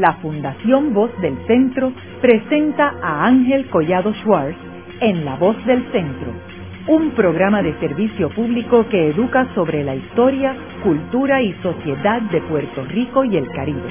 la Fundación Voz del Centro presenta a Ángel Collado Schwartz en La Voz del Centro, un programa de servicio público que educa sobre la historia, cultura y sociedad de Puerto Rico y el Caribe.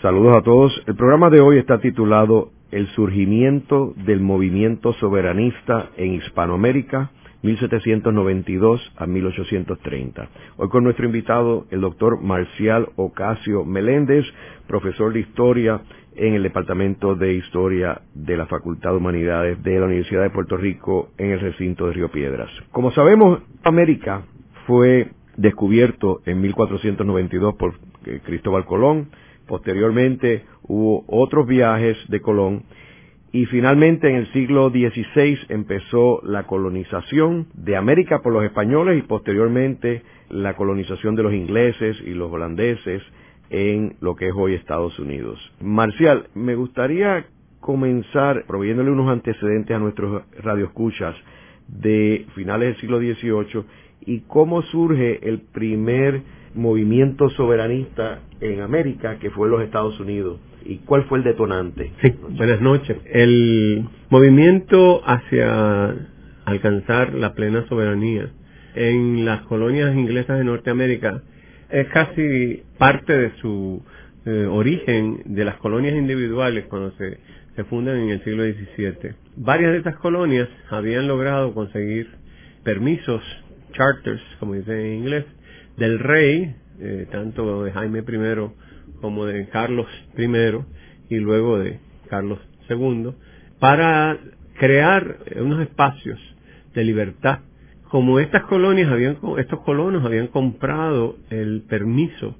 Saludos a todos. El programa de hoy está titulado El surgimiento del movimiento soberanista en Hispanoamérica 1792 a 1830. Hoy con nuestro invitado, el doctor Marcial Ocasio Meléndez, profesor de Historia en el Departamento de Historia de la Facultad de Humanidades de la Universidad de Puerto Rico en el recinto de Río Piedras. Como sabemos, América fue descubierto en 1492 por eh, Cristóbal Colón, posteriormente hubo otros viajes de Colón y finalmente en el siglo XVI empezó la colonización de América por los españoles y posteriormente la colonización de los ingleses y los holandeses en lo que es hoy Estados Unidos. Marcial, me gustaría comenzar proveyéndole unos antecedentes a nuestros radioescuchas de finales del siglo XVIII y cómo surge el primer movimiento soberanista en América, que fue los Estados Unidos y cuál fue el detonante. Sí, buenas noches. El movimiento hacia alcanzar la plena soberanía en las colonias inglesas de Norteamérica es casi parte de su eh, origen de las colonias individuales cuando se, se fundan en el siglo XVII. Varias de estas colonias habían logrado conseguir permisos, charters, como dicen en inglés, del rey, eh, tanto de Jaime I como de Carlos I y luego de Carlos II, para crear unos espacios de libertad. Como estas colonias habían, estos colonos habían comprado el permiso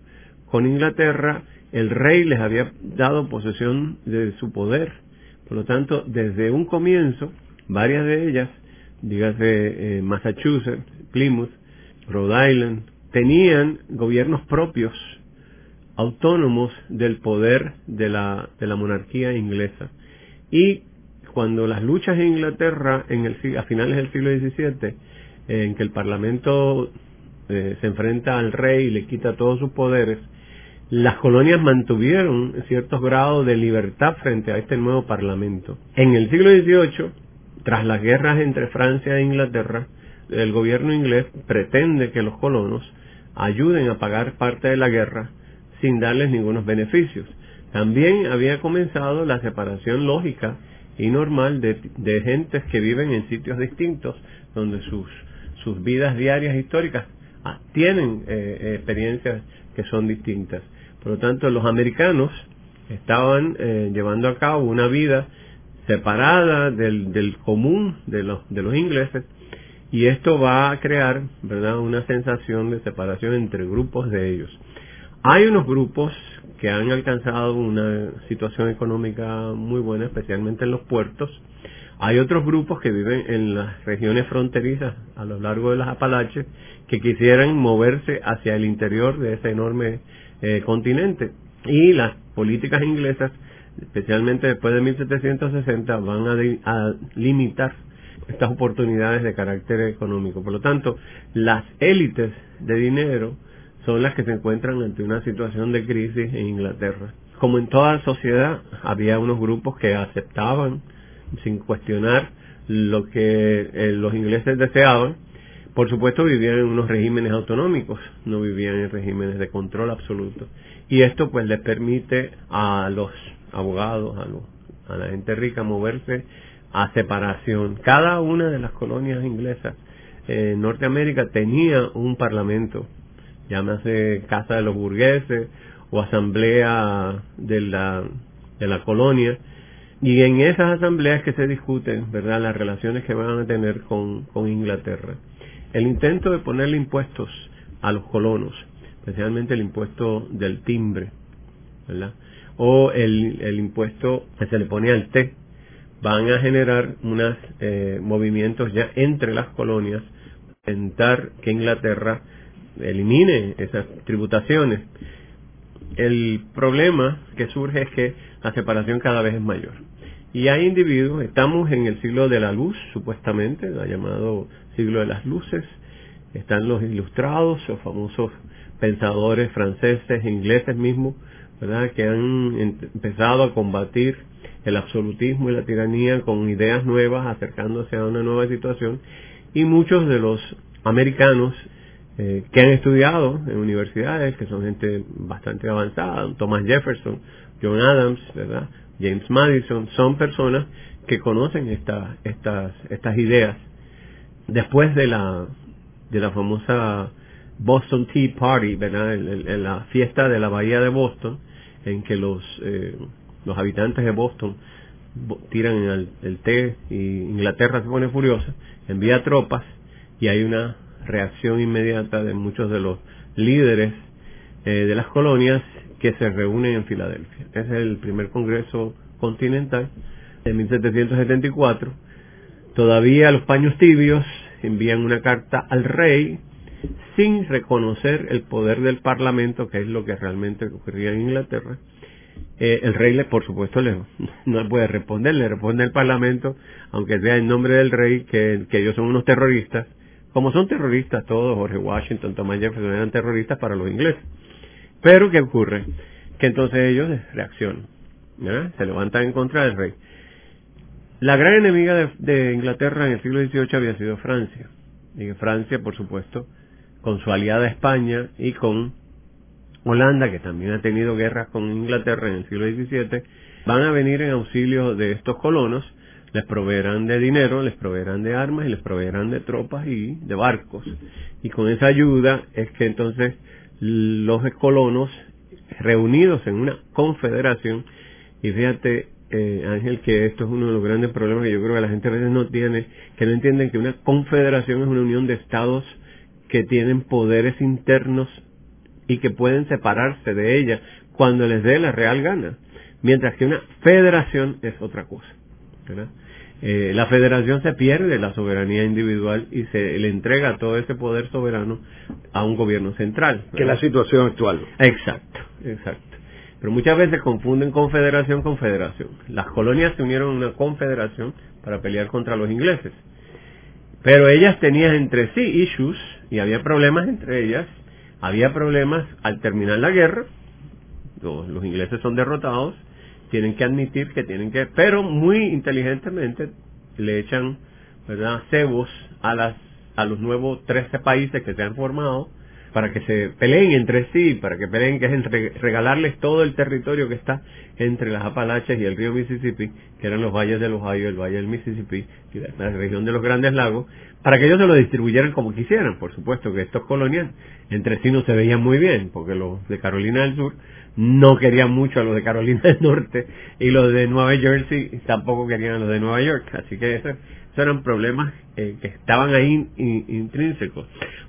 con Inglaterra, el rey les había dado posesión de su poder. Por lo tanto, desde un comienzo, varias de ellas, dígase eh, Massachusetts, Plymouth, Rhode Island, tenían gobiernos propios autónomos del poder de la, de la monarquía inglesa. Y cuando las luchas en Inglaterra en el, a finales del siglo XVII, en que el Parlamento eh, se enfrenta al rey y le quita todos sus poderes, las colonias mantuvieron ciertos grados de libertad frente a este nuevo Parlamento. En el siglo XVIII, tras las guerras entre Francia e Inglaterra, el gobierno inglés pretende que los colonos ayuden a pagar parte de la guerra sin darles ningunos beneficios. También había comenzado la separación lógica y normal de, de gentes que viven en sitios distintos, donde sus, sus vidas diarias históricas ah, tienen eh, eh, experiencias que son distintas. Por lo tanto, los americanos estaban eh, llevando a cabo una vida separada del, del común de los, de los ingleses y esto va a crear verdad una sensación de separación entre grupos de ellos hay unos grupos que han alcanzado una situación económica muy buena, especialmente en los puertos. Hay otros grupos que viven en las regiones fronterizas a lo largo de las Apalaches que quisieran moverse hacia el interior de ese enorme eh, continente. Y las políticas inglesas, especialmente después de 1760, van a, a limitar estas oportunidades de carácter económico. Por lo tanto, las élites de dinero son las que se encuentran ante una situación de crisis en Inglaterra. Como en toda sociedad, había unos grupos que aceptaban sin cuestionar lo que eh, los ingleses deseaban. Por supuesto, vivían en unos regímenes autonómicos, no vivían en regímenes de control absoluto. Y esto pues les permite a los abogados, a, a la gente rica moverse a separación. Cada una de las colonias inglesas en Norteamérica tenía un parlamento llámase Casa de los Burgueses o Asamblea de la, de la colonia, y en esas asambleas que se discuten, ¿verdad?, las relaciones que van a tener con, con Inglaterra. El intento de ponerle impuestos a los colonos, especialmente el impuesto del timbre, ¿verdad? O el, el impuesto que se le pone al té, van a generar unos eh, movimientos ya entre las colonias, intentar que Inglaterra elimine esas tributaciones. El problema que surge es que la separación cada vez es mayor. Y hay individuos, estamos en el siglo de la luz, supuestamente, el llamado siglo de las luces, están los ilustrados, los famosos pensadores franceses ingleses mismos, ¿verdad? que han empezado a combatir el absolutismo y la tiranía con ideas nuevas, acercándose a una nueva situación, y muchos de los americanos eh, que han estudiado en universidades, que son gente bastante avanzada, Thomas Jefferson, John Adams, ¿verdad? James Madison, son personas que conocen estas estas estas ideas. Después de la de la famosa Boston Tea Party, ¿verdad? En, la fiesta de la bahía de Boston, en que los eh, los habitantes de Boston tiran el, el té y Inglaterra se pone furiosa, envía tropas y hay una reacción inmediata de muchos de los líderes eh, de las colonias que se reúnen en Filadelfia. Es el primer Congreso Continental de 1774. Todavía los paños tibios envían una carta al rey sin reconocer el poder del Parlamento, que es lo que realmente ocurría en Inglaterra. Eh, el rey, le, por supuesto, le, no puede responder, le responde el Parlamento, aunque sea en nombre del rey, que, que ellos son unos terroristas. Como son terroristas todos, Jorge Washington, Thomas Jefferson eran terroristas para los ingleses. Pero, ¿qué ocurre? Que entonces ellos reaccionan, se levantan en contra del rey. La gran enemiga de, Inglaterra en el siglo XVIII había sido Francia. Y Francia, por supuesto, con su aliada España y con Holanda, que también ha tenido guerras con Inglaterra en el siglo XVII, van a venir en auxilio de estos colonos, les proveerán de dinero, les proveerán de armas y les proveerán de tropas y de barcos. Y con esa ayuda es que entonces los colonos reunidos en una confederación, y fíjate eh, Ángel, que esto es uno de los grandes problemas que yo creo que la gente a veces no tiene, que no entienden que una confederación es una unión de estados que tienen poderes internos y que pueden separarse de ella cuando les dé la real gana, mientras que una federación es otra cosa. Eh, la federación se pierde la soberanía individual y se le entrega todo ese poder soberano a un gobierno central. Que es la situación actual. Exacto, exacto. Pero muchas veces confunden confederación con federación. Las colonias se unieron en una confederación para pelear contra los ingleses. Pero ellas tenían entre sí issues y había problemas entre ellas. Había problemas al terminar la guerra. Los, los ingleses son derrotados. Tienen que admitir que tienen que, pero muy inteligentemente le echan, ¿verdad?, cebos a las a los nuevos 13 países que se han formado para que se peleen entre sí, para que peleen, que es regalarles todo el territorio que está entre las Apalaches y el río Mississippi, que eran los valles del Ohio, el valle del Mississippi y la, región de los Grandes Lagos, para que ellos se lo distribuyeran como quisieran. Por supuesto que estos colonias entre sí no se veían muy bien, porque los de Carolina del Sur no querían mucho a los de Carolina del Norte y los de Nueva Jersey tampoco querían a los de Nueva York. Así que eso esos eran problemas eh, que estaban ahí intrínsecos.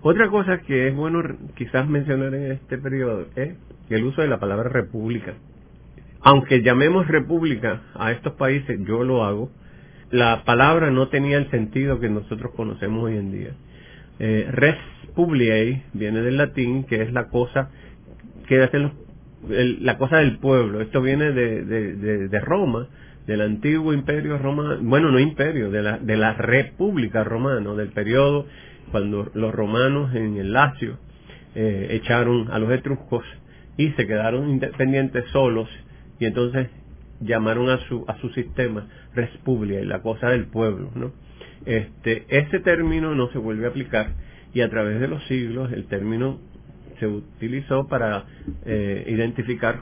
Otra cosa que es bueno quizás mencionar en este periodo es el uso de la palabra república. Aunque llamemos república a estos países, yo lo hago, la palabra no tenía el sentido que nosotros conocemos hoy en día. Eh, res viene del latín, que es la cosa que hacen la cosa del pueblo. Esto viene de, de Roma, del antiguo imperio romano, bueno, no imperio, de la, de la república romana, del periodo cuando los romanos en el Lacio eh, echaron a los etruscos y se quedaron independientes solos y entonces llamaron a su a su sistema Respublica y la cosa del pueblo, ¿no? Este ese término no se vuelve a aplicar y a través de los siglos el término se utilizó para eh, identificar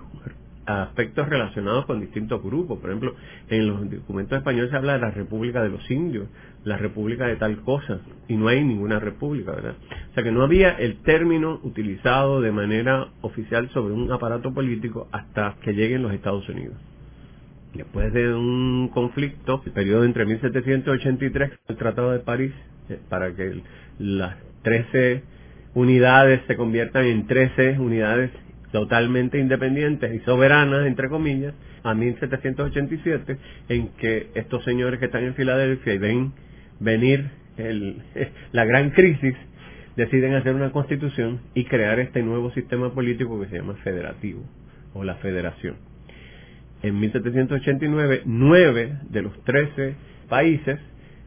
aspectos relacionados con distintos grupos. Por ejemplo, en los documentos españoles se habla de la República de los Indios, la República de tal cosa, y no hay ninguna república, ¿verdad? O sea que no había el término utilizado de manera oficial sobre un aparato político hasta que lleguen los Estados Unidos. Después de un conflicto, el periodo entre 1783, el Tratado de París, eh, para que las 13 unidades se conviertan en 13 unidades totalmente independientes y soberanas, entre comillas, a 1787, en que estos señores que están en Filadelfia y ven venir el, la gran crisis, deciden hacer una constitución y crear este nuevo sistema político que se llama federativo o la federación. En 1789, nueve de los trece países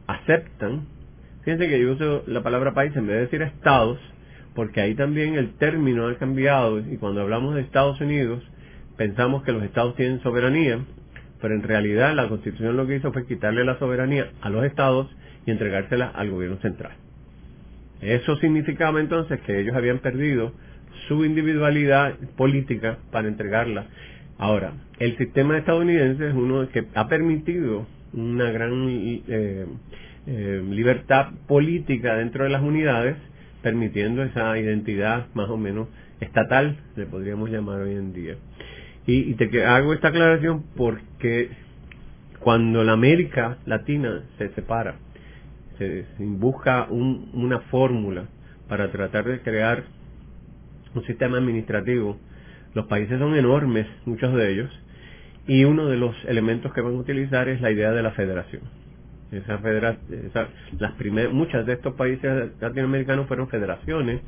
aceptan Fíjense que yo uso la palabra país en vez de decir estados, porque ahí también el término ha cambiado y cuando hablamos de Estados Unidos pensamos que los estados tienen soberanía, pero en realidad la constitución lo que hizo fue quitarle la soberanía a los estados y entregársela al gobierno central. Eso significaba entonces que ellos habían perdido su individualidad política para entregarla. Ahora, el sistema estadounidense es uno que ha permitido una gran eh, eh, libertad política dentro de las unidades, permitiendo esa identidad más o menos estatal, le podríamos llamar hoy en día. Y, te hago esta aclaración porque cuando la América Latina se separa, se, busca una fórmula para tratar de crear un sistema administrativo. Los países son enormes, muchos de ellos, y uno de los elementos que van a utilizar es la idea de la federación. Esa las muchas de estos países latinoamericanos fueron federaciones,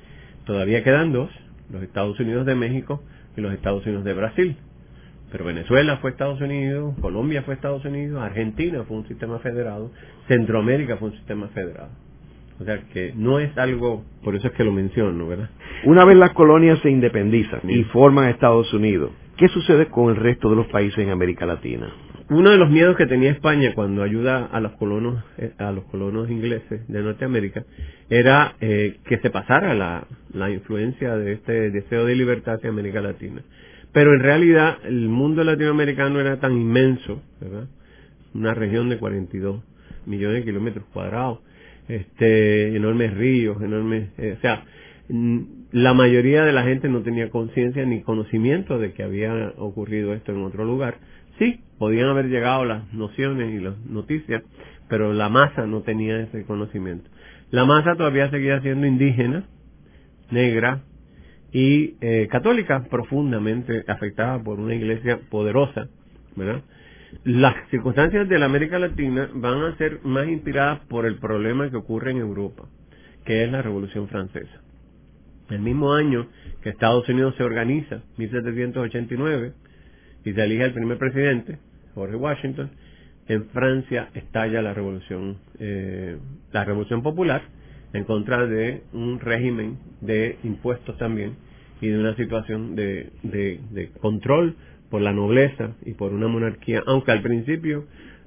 todavía quedan dos, los Estados Unidos de México y los Estados Unidos de Brasil. Pero Venezuela fue Estados Unidos, Colombia fue Estados Unidos, Argentina fue un sistema federado, Centroamérica fue un sistema federado. O sea que no es algo, por eso es que lo menciono, ¿verdad? Una vez las colonias se independizan y forman Estados Unidos, ¿qué sucede con el resto de los países en América Latina? Uno de los miedos que tenía España cuando ayuda a los colonos eh, a los colonos ingleses de Norteamérica era eh, que se pasara la, la influencia de este deseo de libertad hacia América Latina. Pero en realidad el mundo latinoamericano era tan inmenso, ¿verdad? Una región de 42 millones de kilómetros cuadrados, este, enormes ríos, enormes, eh, o sea, la mayoría de la gente no tenía conciencia ni conocimiento de que había ocurrido esto en otro lugar. Sí, podían haber llegado las nociones y las noticias, pero la masa no tenía ese conocimiento. La masa todavía seguía siendo indígena, negra y eh, católica, profundamente afectada por una iglesia poderosa, ¿verdad? las circunstancias de la América Latina van a ser más inspiradas por el problema que ocurre en Europa, que es la Revolución Francesa. El mismo año que Estados Unidos se organiza, 1789, y se elige el primer presidente, Jorge Washington, en Francia estalla la revolución, eh, la revolución popular en contra de un régimen de impuestos también y de una situación de, de control por la nobleza y por una monarquía, aunque al principio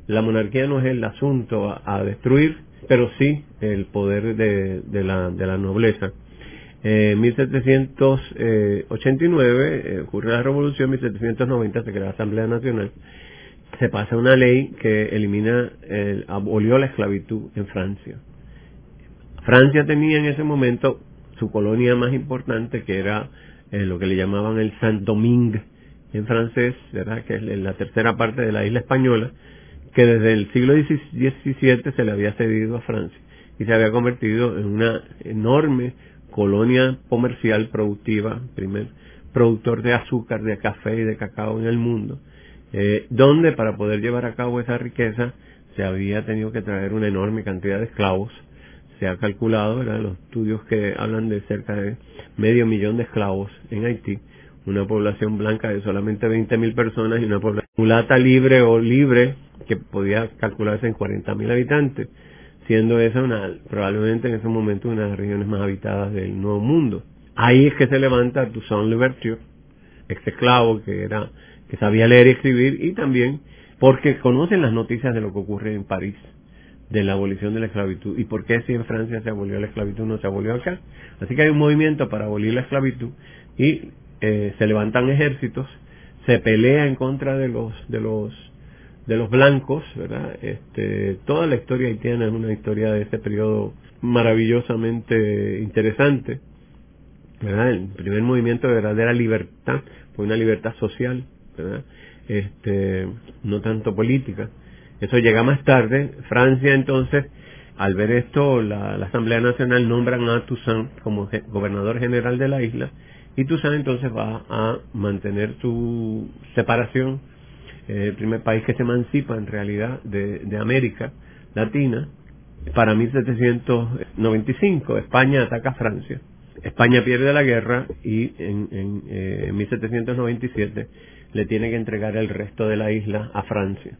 la monarquía no es el asunto a, destruir, pero sí el poder de, de, la, de la nobleza. En 1789 eh, ocurre la revolución, en 1790 se crea la Asamblea Nacional, se pasa una ley que elimina, abolió la esclavitud en Francia. Francia tenía en ese momento su colonia más importante que era eh, lo que le llamaban el Saint-Domingue, en francés, ¿verdad? que es la tercera parte de la isla española, que desde el siglo XVII se le había cedido a Francia y se había convertido en una enorme colonia comercial productiva, primer productor de azúcar, de café y de cacao en el mundo, eh, donde para poder llevar a cabo esa riqueza se había tenido que traer una enorme cantidad de esclavos. Se ha calculado, ¿verdad? los estudios que hablan de cerca de medio millón de esclavos en Haití, una población blanca de solamente 20.000 personas y una población mulata libre o libre que podía calcularse en 40.000 habitantes, siendo esa una, probablemente en ese momento una de las regiones más habitadas del Nuevo Mundo. Ahí es que se levanta Toussaint Louverture, ex esclavo que era que sabía leer y escribir y también porque conocen las noticias de lo que ocurre en París de la abolición de la esclavitud y por qué si en Francia se abolió la esclavitud no se abolió acá. Así que hay un movimiento para abolir la esclavitud y eh, se levantan ejércitos, se pelea en contra de los de los de los blancos, ¿verdad? Este, toda la historia haitiana es una historia de ese periodo maravillosamente interesante, ¿verdad? El primer movimiento de verdadera libertad fue una libertad social, ¿verdad? Este, no tanto política. Eso llega más tarde. Francia entonces, al ver esto, la, Asamblea Nacional nombran a Toussaint como gobernador general de la isla y Toussaint entonces va a mantener su separación, eh, el primer país que se emancipa en realidad de, América Latina. Para 1795 España ataca a Francia. España pierde la guerra y en, en 1797 eh, le tiene que entregar el resto de la isla a Francia.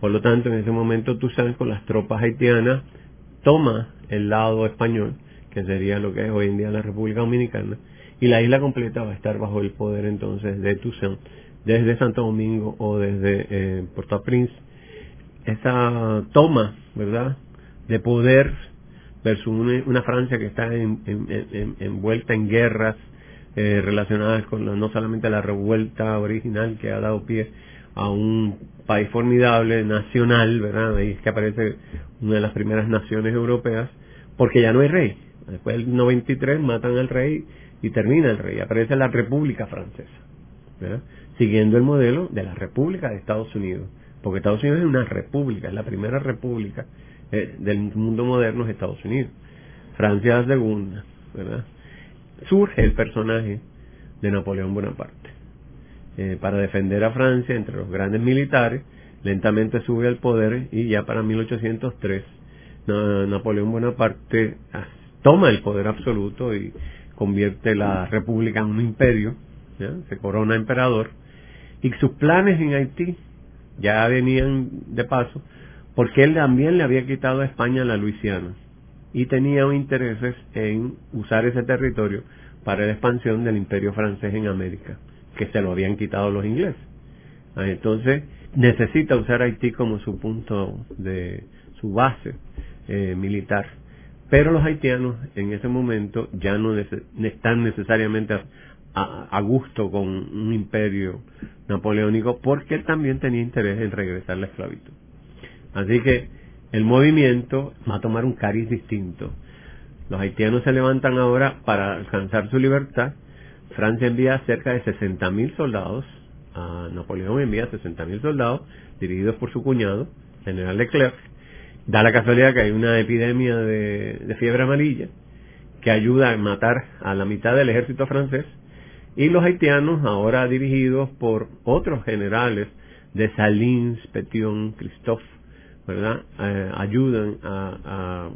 Por lo tanto, en ese momento Toussaint con las tropas haitianas toma el lado español, que sería lo que es hoy en día la República Dominicana, y la isla completa va a estar bajo el poder entonces de Toussaint, desde Santo Domingo o desde eh, Port-au-Prince. Esa toma, ¿verdad?, de poder versus una, Francia que está envuelta en guerras eh, relacionadas con no solamente la revuelta original que ha dado pie a un país formidable, nacional, ¿verdad? Ahí es que aparece una de las primeras naciones europeas, porque ya no hay rey. Después del 93 matan al rey y termina el rey. Aparece la República Francesa, ¿verdad? Siguiendo el modelo de la República de Estados Unidos. Porque Estados Unidos es una república, es la primera república eh, del mundo moderno es Estados Unidos. Francia es segunda, ¿verdad? Surge el personaje de Napoleón Bonaparte. Eh, para defender a Francia entre los grandes militares, lentamente sube al poder y ya para 1803 Napoleón Bonaparte toma el poder absoluto y convierte la república en un imperio, se corona emperador, y sus planes en Haití ya venían de paso, porque él también le había quitado a España la Luisiana y tenía intereses en usar ese territorio para la expansión del imperio francés en América, que se lo habían quitado los ingleses. Ah, entonces, necesita usar Haití como su punto de su base eh, militar. Pero los haitianos en ese momento ya no están necesariamente a, gusto con un imperio napoleónico porque él también tenía interés en regresar la esclavitud. Así que el movimiento va a tomar un cariz distinto. Los haitianos se levantan ahora para alcanzar su libertad. Francia envía cerca de 60.000 soldados. A Napoleón envía 60.000 soldados dirigidos por su cuñado, general Leclerc. Da la casualidad que hay una epidemia de, fiebre amarilla que ayuda a matar a la mitad del ejército francés. Y los haitianos, ahora dirigidos por otros generales de Salins, Petion, Christophe, ¿verdad? Eh, ayudan a,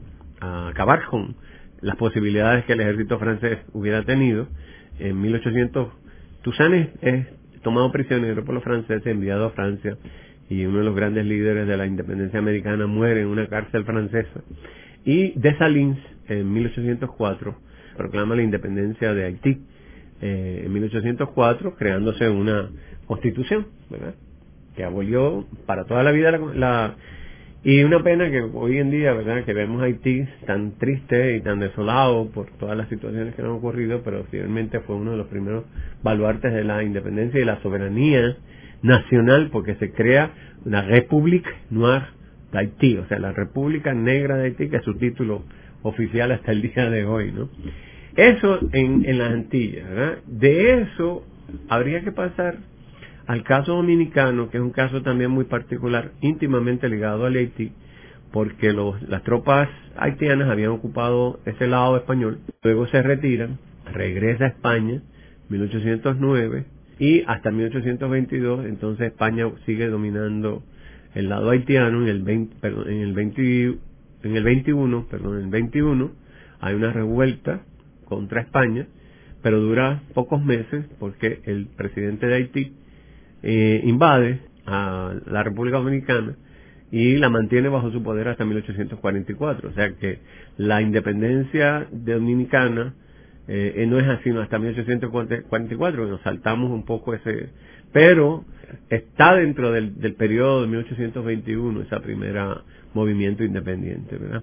acabar con las posibilidades que el ejército francés hubiera tenido. En 1800, Toussaint es, tomado prisionero por los franceses, enviado a Francia, y uno de los grandes líderes de la independencia americana muere en una cárcel francesa. Y Dessalines, en 1804, proclama la independencia de Haití. Eh, en 1804, creándose una constitución, ¿verdad? Que abolió para toda la vida la y una pena que hoy en día, ¿verdad?, que vemos Haití tan triste y tan desolado por todas las situaciones que han ocurrido, pero finalmente fue uno de los primeros baluartes de la independencia y la soberanía nacional, porque se crea una République Noire de Haití, o sea, la República Negra de Haití, que es su título oficial hasta el día de hoy, ¿no? Eso en, en las Antillas, ¿verdad? De eso habría que pasar al caso dominicano, que es un caso también muy particular, íntimamente ligado al Haití, porque los, las tropas haitianas habían ocupado ese lado español, luego se retiran, regresa a España, 1809, y hasta 1822, entonces España sigue dominando el lado haitiano, en el, 20, perdón, en el, 20, en el 21, perdón, en el 21, hay una revuelta contra España, pero dura pocos meses porque el presidente de Haití eh, invade a la República Dominicana y la mantiene bajo su poder hasta 1844. O sea que la independencia dominicana eh, no es así hasta 1844, nos saltamos un poco ese, pero está dentro del, del periodo de 1821, esa primera movimiento independiente, ¿verdad?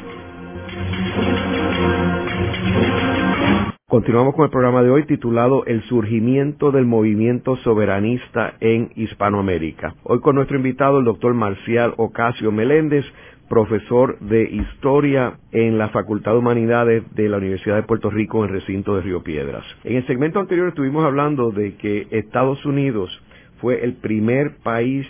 Continuamos con el programa de hoy titulado El surgimiento del movimiento soberanista en Hispanoamérica. Hoy con nuestro invitado, el doctor Marcial Ocasio Meléndez, profesor de Historia en la Facultad de Humanidades de la Universidad de Puerto Rico en el recinto de Río Piedras. En el segmento anterior estuvimos hablando de que Estados Unidos fue el primer país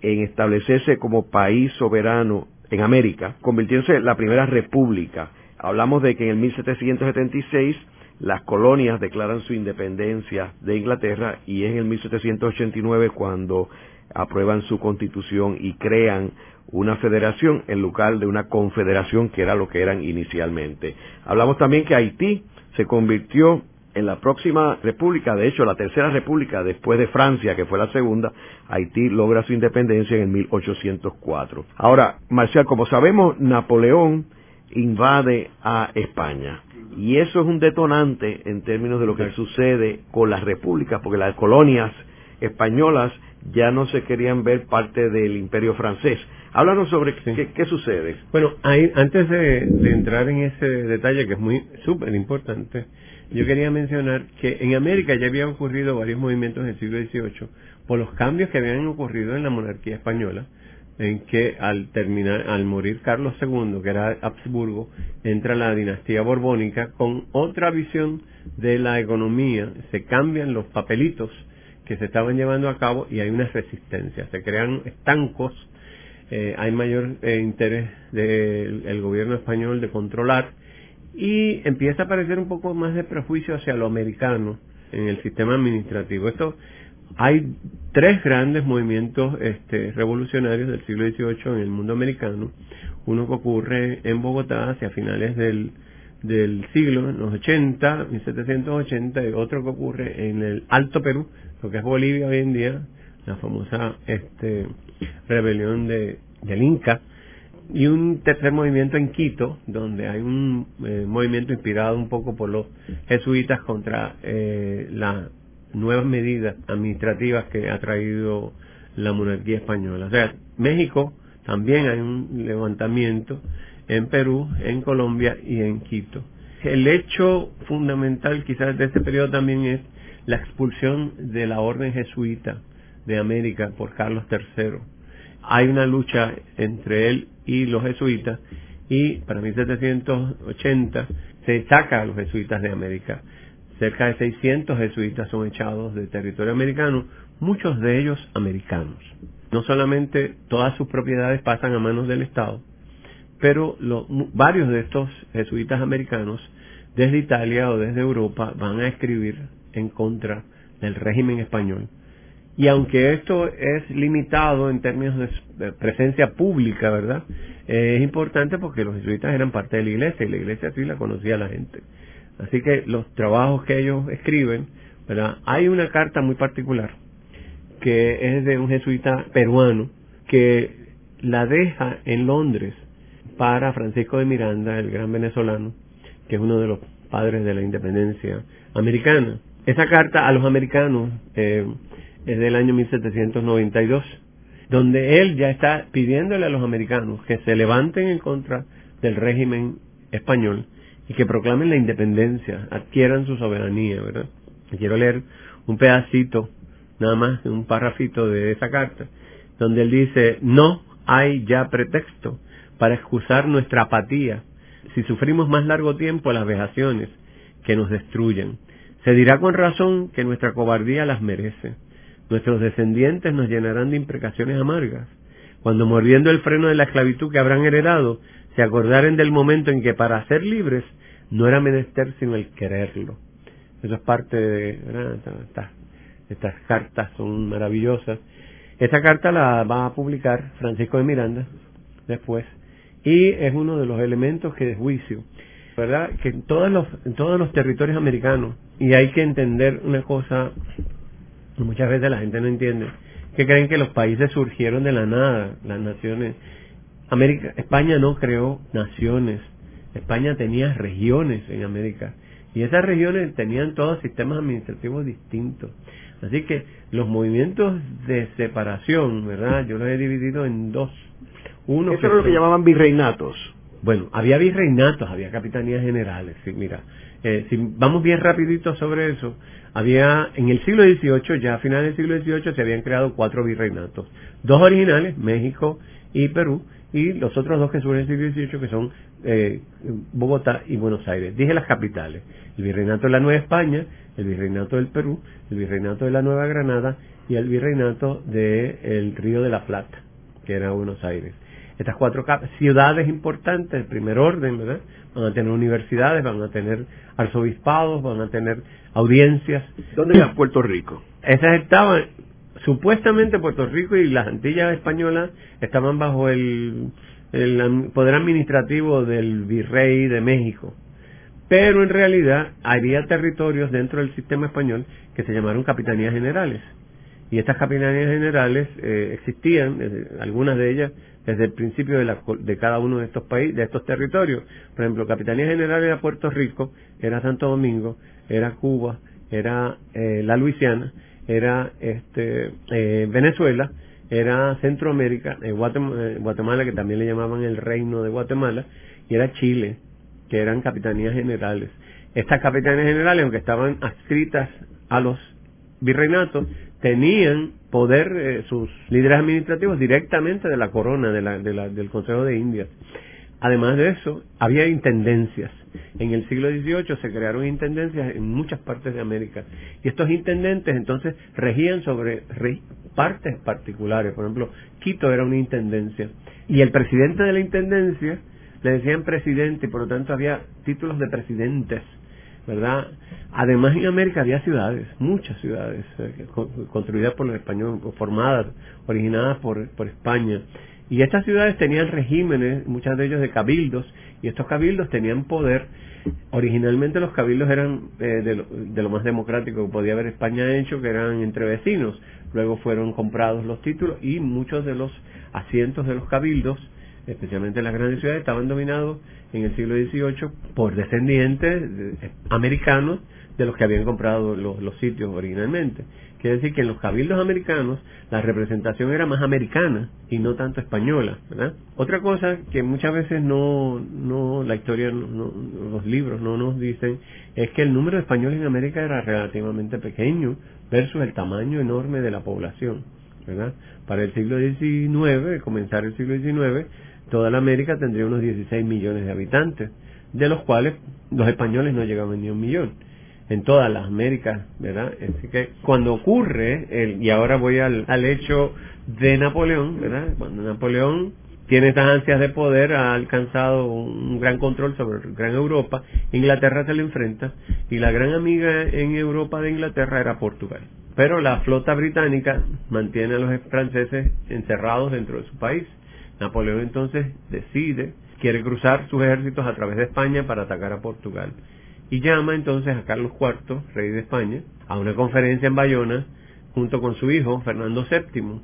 en establecerse como país soberano en América, convirtiéndose en la primera república. Hablamos de que en el 1776 las colonias declaran su independencia de Inglaterra y es en el 1789 cuando aprueban su constitución y crean una federación en lugar de una confederación que era lo que eran inicialmente. Hablamos también que Haití se convirtió en la próxima república, de hecho la tercera república después de Francia, que fue la segunda, Haití logra su independencia en 1804. Ahora, Marcial, como sabemos, Napoleón invade a España. Y eso es un detonante en términos de lo que sucede con las repúblicas, porque las colonias españolas ya no se querían ver parte del imperio francés. Háblanos sobre qué, sucede. Bueno, antes de, entrar en ese detalle que es muy súper importante, yo quería mencionar que en América ya habían ocurrido varios movimientos en el siglo XVIII por los cambios que habían ocurrido en la monarquía española, en que al terminar, al morir Carlos II, que era Habsburgo, entra la dinastía borbónica con otra visión de la economía, se cambian los papelitos que se estaban llevando a cabo y hay una resistencia, se crean estancos, eh, hay mayor eh, interés del gobierno español de controlar y empieza a aparecer un poco más de prejuicio hacia lo americano en el sistema administrativo. Esto hay tres grandes movimientos este, revolucionarios del siglo XVIII en el mundo americano. Uno que ocurre en Bogotá hacia finales del, del siglo, en los 80, 1780, y otro que ocurre en el Alto Perú, lo que es Bolivia hoy en día, la famosa este, rebelión de, del Inca, y un tercer movimiento en Quito, donde hay un eh, movimiento inspirado un poco por los jesuitas contra eh, la nuevas medidas administrativas que ha traído la monarquía española. O sea, México también hay un levantamiento en Perú, en Colombia y en Quito. El hecho fundamental quizás de este periodo también es la expulsión de la orden jesuita de América por Carlos III. Hay una lucha entre él y los jesuitas y para 1780 se saca a los jesuitas de América. Cerca de 600 jesuitas son echados del territorio americano, muchos de ellos americanos. No solamente todas sus propiedades pasan a manos del Estado, pero varios de estos jesuitas americanos desde Italia o desde Europa van a escribir en contra del régimen español. Y aunque esto es limitado en términos de presencia pública, ¿verdad? es importante porque los jesuitas eran parte de la iglesia y la iglesia sí la conocía la gente. Así que los trabajos que ellos escriben, ¿verdad? Hay una carta muy particular que es de un jesuita peruano que la deja en Londres para Francisco de Miranda, el gran venezolano, que es uno de los padres de la independencia americana. Esa carta a los americanos eh, es del año 1792, donde él ya está pidiéndole a los americanos que se levanten en contra del régimen español y que proclamen la independencia, adquieran su soberanía, ¿verdad? Quiero leer un pedacito, nada más, un parrafito de esa carta, donde él dice, no hay ya pretexto para excusar nuestra apatía si sufrimos más largo tiempo las vejaciones que nos destruyen. Se dirá con razón que nuestra cobardía las merece. Nuestros descendientes nos llenarán de imprecaciones amargas. Cuando mordiendo el freno de la esclavitud que habrán heredado, se acordaren del momento en que para ser libres no era menester sino el quererlo. Eso es parte de estas, estas cartas son maravillosas. Esta carta la va a publicar Francisco de Miranda después y es uno de los elementos que de juicio, ¿verdad? Que en todos los todos los territorios americanos y hay que entender una cosa muchas veces la gente no entiende que creen que los países surgieron de la nada, las naciones América, España no creó naciones, España tenía regiones en América y esas regiones tenían todos sistemas administrativos distintos. Así que los movimientos de separación, ¿verdad? Yo los he dividido en dos. Uno Eso era lo que llamaban virreinatos. Bueno, había virreinatos, había capitanías generales. Sí, mira, eh, si vamos bien rapidito sobre eso, había en el siglo XVIII, ya a finales del siglo XVIII, se habían creado cuatro virreinatos. Dos originales, México y Perú, y los otros dos que surgen en el siglo XVIII, que son eh, Bogotá y Buenos Aires. Dije las capitales, el Virreinato de la Nueva España, el Virreinato del Perú, el Virreinato de la Nueva Granada y el Virreinato del Río de la Plata, que era Buenos Aires. Estas cuatro ciudades importantes, el primer orden, ¿verdad? Van a tener universidades, van a tener arzobispados, van a tener audiencias. ¿Dónde está Puerto Rico? Esas estaban Supuestamente Puerto Rico y las Antillas españolas estaban bajo el, poder administrativo del virrey de México. Pero en realidad había territorios dentro del sistema español que se llamaron capitanías generales. Y estas capitanías generales eh, existían, eh, algunas de ellas desde el principio de, la, de cada uno de estos países, de estos territorios. Por ejemplo, Capitanía General era Puerto Rico, era Santo Domingo, era Cuba, era eh, la Luisiana, era este, eh, Venezuela, era Centroamérica, eh, Guatemala, que también le llamaban el Reino de Guatemala, y era Chile, que eran capitanías generales. Estas capitanías generales, aunque estaban adscritas a los virreinatos, tenían poder eh, sus líderes administrativos directamente de la corona, de la, del Consejo de Indias. Además de eso, había intendencias. En el siglo XVIII se crearon intendencias en muchas partes de América. Y estos intendentes entonces regían sobre partes particulares. Por ejemplo, Quito era una intendencia. Y el presidente de la intendencia le decían presidente y por lo tanto había títulos de presidentes ¿verdad? Además en América había ciudades, muchas ciudades eh, construidas por los españoles, formadas, originadas por, por España. Y estas ciudades tenían regímenes, muchas de ellos de cabildos, y estos cabildos tenían poder. Originalmente los cabildos eran eh, de, lo, de, lo, más democrático que podía haber España hecho, que eran entre vecinos. Luego fueron comprados los títulos y muchos de los asientos de los cabildos especialmente en las grandes ciudades, estaban dominados en el siglo XVIII por descendientes americanos de los que habían comprado los, sitios originalmente. Quiere decir que en los cabildos americanos la representación era más americana y no tanto española, ¿verdad? Otra cosa que muchas veces no, no la historia, los libros no nos dicen, es que el número de españoles en América era relativamente pequeño versus el tamaño enorme de la población, ¿verdad? Para el siglo XIX, comenzar el siglo XIX, toda la América tendría unos 16 millones de habitantes, de los cuales los españoles no llegaban ni a un millón en todas las Américas, ¿verdad? Así que cuando ocurre, el, y ahora voy al, al hecho de Napoleón, ¿verdad? Cuando Napoleón tiene estas ansias de poder, ha alcanzado un gran control sobre Gran Europa, Inglaterra se le enfrenta, y la gran amiga en Europa de Inglaterra era Portugal. Pero la flota británica mantiene a los franceses encerrados dentro de su país. Napoleón entonces decide, quiere cruzar sus ejércitos a través de España para atacar a Portugal. Y llama entonces a Carlos IV, rey de España, a una conferencia en Bayona junto con su hijo Fernando VII.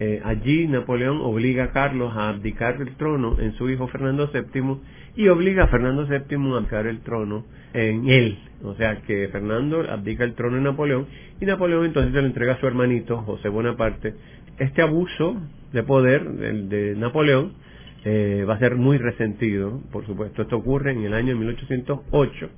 Eh, allí Napoleón obliga a Carlos a abdicar el trono en su hijo Fernando VII y obliga a Fernando VII a abdicar el trono en él. O sea que Fernando abdica el trono en Napoleón y Napoleón entonces se lo entrega a su hermanito José Bonaparte. Este abuso de poder de, Napoleón eh, va a ser muy resentido, por supuesto. Esto ocurre en el año 1808,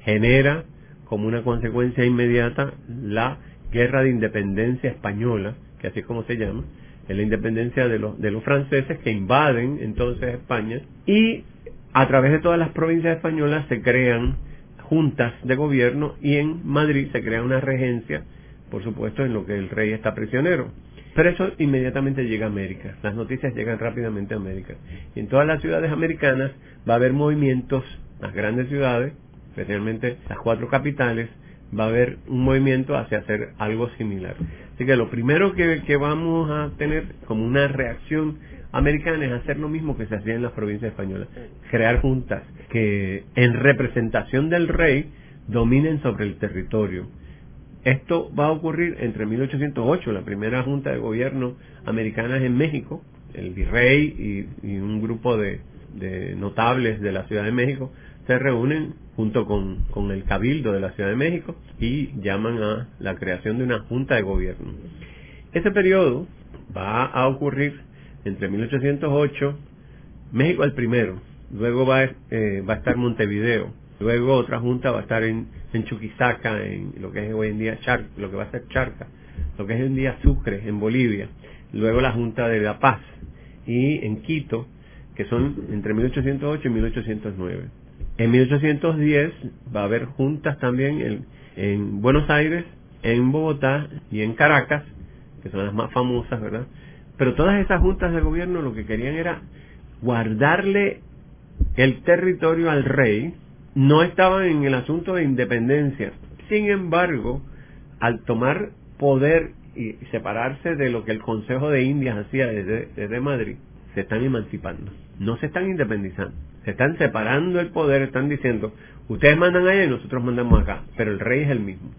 genera como una consecuencia inmediata la guerra de independencia española, que así es como se llama, es la independencia de los, de los franceses que invaden entonces España y a través de todas las provincias españolas se crean juntas de gobierno y en Madrid se crea una regencia, por supuesto, en lo que el rey está prisionero. Pero eso inmediatamente llega a América. Las noticias llegan rápidamente a América. Y en todas las ciudades americanas va a haber movimientos, las grandes ciudades, especialmente las cuatro capitales, va a haber un movimiento hacia hacer algo similar. Así que lo primero que, que vamos a tener como una reacción americana es hacer lo mismo que se hacía en las provincias españolas, crear juntas que en representación del rey dominen sobre el territorio esto va a ocurrir entre 1808, la primera junta de gobierno americana en México, el virrey y, un grupo de, notables de la Ciudad de México se reúnen junto con, con, el cabildo de la Ciudad de México y llaman a la creación de una junta de gobierno. Ese periodo va a ocurrir entre 1808, México el primero, luego va, eh, va a estar Montevideo, luego otra junta va a estar en en Chuquisaca, en lo que es hoy en día Charca, lo que va a ser Charca, lo que es hoy en día Sucre, en Bolivia, luego la Junta de La Paz y en Quito, que son entre 1808 y 1809. En 1810 va a haber juntas también en, en Buenos Aires, en Bogotá y en Caracas, que son las más famosas, ¿verdad? Pero todas esas juntas de gobierno lo que querían era guardarle el territorio al rey, no estaban en el asunto de independencia. Sin embargo, al tomar poder y, separarse de lo que el Consejo de Indias hacía desde, desde Madrid, se están emancipando. No se están independizando. Se están separando el poder, están diciendo, ustedes mandan allá y nosotros mandamos acá, pero el rey es el mismo.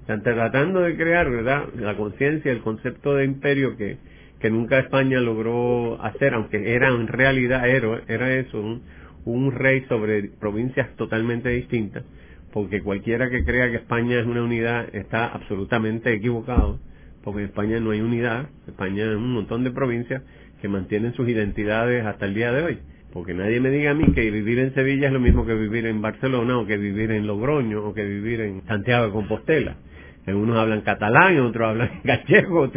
Están tratando de crear, ¿verdad?, la conciencia, el concepto de imperio que, que nunca España logró hacer, aunque era en realidad, era, eso, un, un rey sobre provincias totalmente distintas, porque cualquiera que crea que España es una unidad está absolutamente equivocado, porque en España no hay unidad, España es un montón de provincias que mantienen sus identidades hasta el día de hoy. Porque nadie me diga a mí que vivir en Sevilla es lo mismo que vivir en Barcelona o que vivir en Logroño o que vivir en Santiago de Compostela. Unos hablan catalán, otros hablan gallego,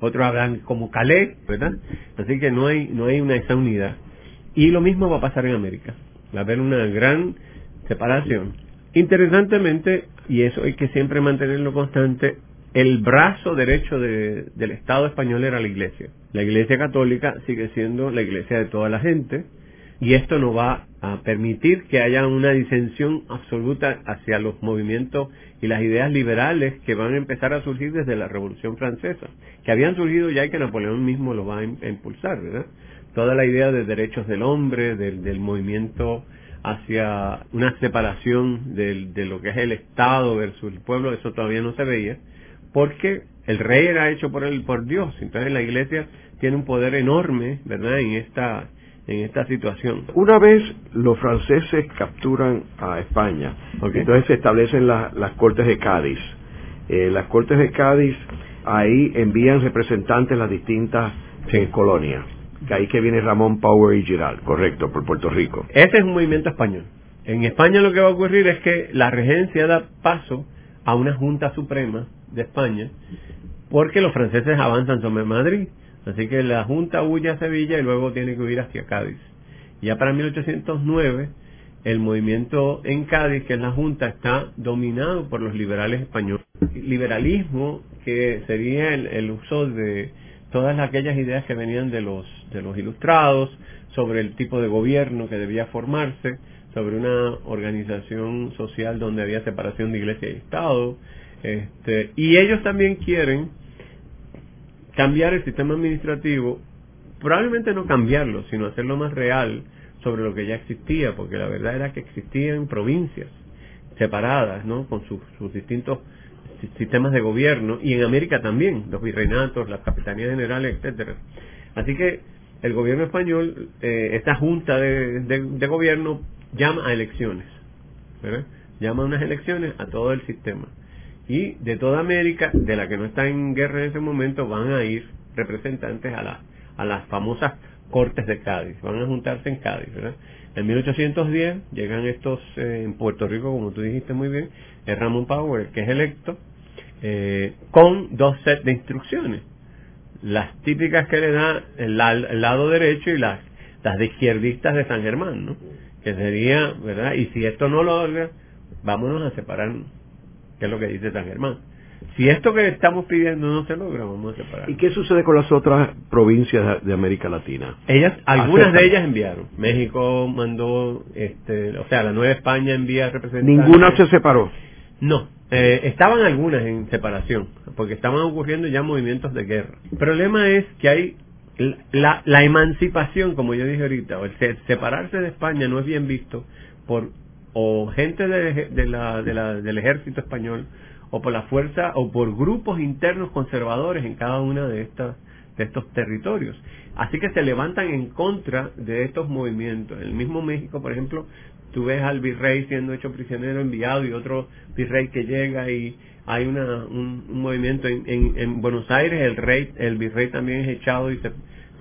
otros, hablan como calé, ¿verdad? Así que no hay, no hay una esa unidad. Y lo mismo va a pasar en América. Va a haber una gran separación. Interesantemente, y eso hay que siempre mantenerlo constante, el brazo derecho del Estado español era la Iglesia. La Iglesia católica sigue siendo la Iglesia de toda la gente y esto no va a permitir que haya una disensión absoluta hacia los movimientos y las ideas liberales que van a empezar a surgir desde la Revolución Francesa, que habían surgido ya y que Napoleón mismo lo va a impulsar, ¿verdad? toda la idea de derechos del hombre, del, movimiento hacia una separación de lo que es el Estado versus el pueblo, eso todavía no se veía, porque el rey era hecho por el, por Dios, entonces la iglesia tiene un poder enorme, ¿verdad?, en esta, en esta situación. Una vez los franceses capturan a España, entonces se establecen las Cortes de Cádiz. Eh, las Cortes de Cádiz ahí envían representantes las distintas eh, colonias que ahí que viene Ramón Power y Giral, correcto, por Puerto Rico. Ese es un movimiento español. En España lo que va a ocurrir es que la regencia da paso a una Junta Suprema de España porque los franceses avanzan sobre Madrid. Así que la Junta huye a Sevilla y luego tiene que huir hacia Cádiz. Ya para 1809 el movimiento en Cádiz, que es la Junta, está dominado por los liberales españoles. Liberalismo que sería el uso de todas aquellas ideas que venían de los, de los ilustrados sobre el tipo de gobierno que debía formarse, sobre una organización social donde había separación de iglesia y Estado, este, y ellos también quieren cambiar el sistema administrativo, probablemente no cambiarlo, sino hacerlo más real sobre lo que ya existía, porque la verdad era que existían provincias separadas, ¿no? Con sus, distintos sistemas de gobierno y en América también, los virreinatos, las capitanías generales, etcétera. Así que el gobierno español, eh, esta junta de, gobierno llama a elecciones, llama a unas elecciones a todo el sistema. Y de toda América, de la que no está en guerra en ese momento, van a ir representantes a, la, a las famosas Cortes de Cádiz, van a juntarse en Cádiz. ¿verdad? En 1810 llegan estos eh, en Puerto Rico, como tú dijiste muy bien, es Ramón Power, que es electo, eh, con dos sets de instrucciones. Las típicas que le da el, lado derecho y las, las de izquierdistas de San Germán, ¿no? Que sería, ¿verdad? Y si esto no lo logra, vámonos a separar, que es lo que dice San Germán. Si esto que estamos pidiendo no se logra, vamos a separar. ¿Y qué sucede con las otras provincias de América Latina? Ellas, algunas de ellas enviaron. México mandó, este, o sea, la Nueva España envía representantes. ¿Ninguna se separó? No, eh, estaban algunas en separación, porque estaban ocurriendo ya movimientos de guerra. El problema es que hay la, la emancipación, como yo dije ahorita, o el separarse de España no es bien visto por o gente de, de la, de la, del ejército español o por la fuerza o por grupos internos conservadores en cada una de estas de estos territorios. Así que se levantan en contra de estos movimientos. En el mismo México, por ejemplo, tú ves al virrey siendo hecho prisionero enviado y otro virrey que llega y hay una, un, movimiento en, en, Buenos Aires el rey el virrey también es echado y se,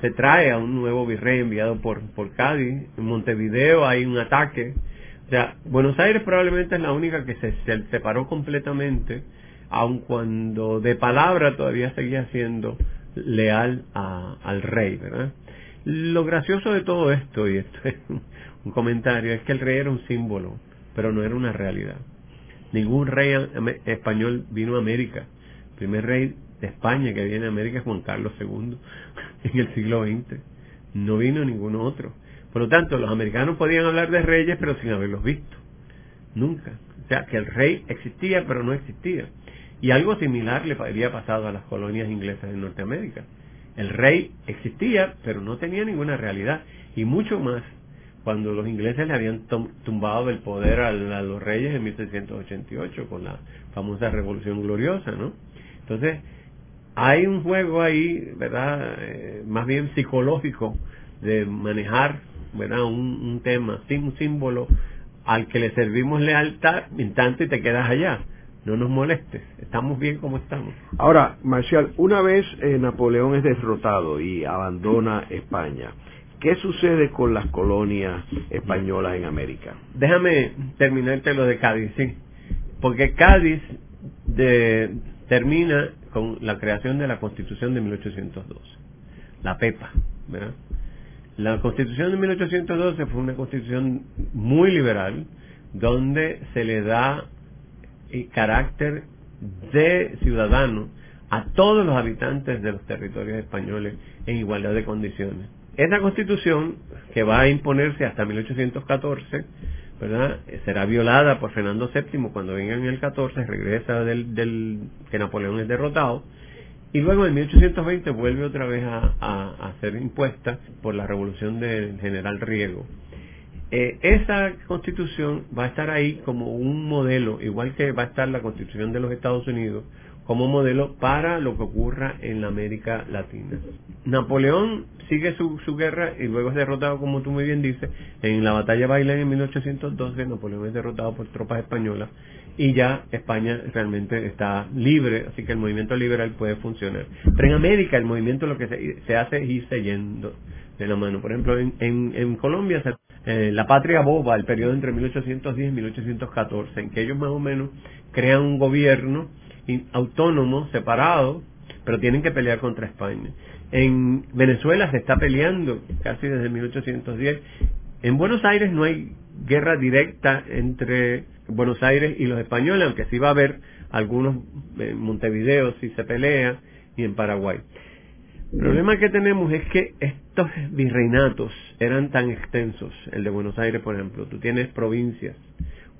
se trae a un nuevo virrey enviado por por Cádiz en Montevideo hay un ataque sea Buenos Aires probablemente es la única que se, se separó completamente aun cuando de palabra todavía seguía siendo leal al rey verdad lo gracioso de todo esto y esto es un comentario, es que el rey era un símbolo, pero no era una realidad. Ningún rey español vino a América. El primer rey de España que viene a América es Juan Carlos II en el siglo XX. No vino ningún otro. Por lo tanto, los americanos podían hablar de reyes, pero sin haberlos visto. Nunca. O sea, que el rey existía, pero no existía. Y algo similar le había pasado a las colonias inglesas en Norteamérica. El rey existía, pero no tenía ninguna realidad. Y mucho más cuando los ingleses le habían tumbado el poder a, los reyes en 1688 con la famosa Revolución Gloriosa, ¿no? Entonces, hay un juego ahí, ¿verdad? Eh, más bien psicológico de manejar, ¿verdad? Un, un tema, un símbolo al que le servimos lealtad, en tanto y te quedas allá. No nos molestes, estamos bien como estamos. Ahora, Marcial, una vez eh, Napoleón es derrotado y abandona España, ¿qué sucede con las colonias españolas en América? Déjame terminarte lo de Cádiz, sí. Porque Cádiz de, termina con la creación de la Constitución de 1812, la PEPA, ¿verdad? La Constitución de 1812 fue una constitución muy liberal, donde se le da eh, carácter de ciudadano a todos los habitantes de los territorios españoles en igualdad de condiciones. Esa constitución, que va a imponerse hasta 1814, ¿verdad? será violada por Fernando VII cuando venga en el 14, regresa del, del que Napoleón es derrotado, y luego en 1820 vuelve otra vez a, a, ser impuesta por la revolución del general Riego. Eh, esa constitución va a estar ahí como un modelo, igual que va a estar la constitución de los Estados Unidos, como modelo para lo que ocurra en la América Latina. Napoleón sigue su, su guerra y luego es derrotado, como tú muy bien dices, en la batalla de Bailén en 1812, Napoleón es derrotado por tropas españolas y ya España realmente está libre, así que el movimiento liberal puede funcionar. Pero en América el movimiento lo que se, hace es irse yendo de la mano. Por ejemplo, en, en, Colombia, eh, la patria boba, el periodo entre 1810 y 1814, en que ellos más o menos crean un gobierno autónomo, separado, pero tienen que pelear contra España. En Venezuela se está peleando casi desde 1810. En Buenos Aires no hay guerra directa entre Buenos Aires y los españoles, aunque sí va a haber algunos en Montevideo si se pelea y en Paraguay. El problema que tenemos es que estos virreinatos eran tan extensos, el de Buenos Aires por ejemplo, tú tienes provincias,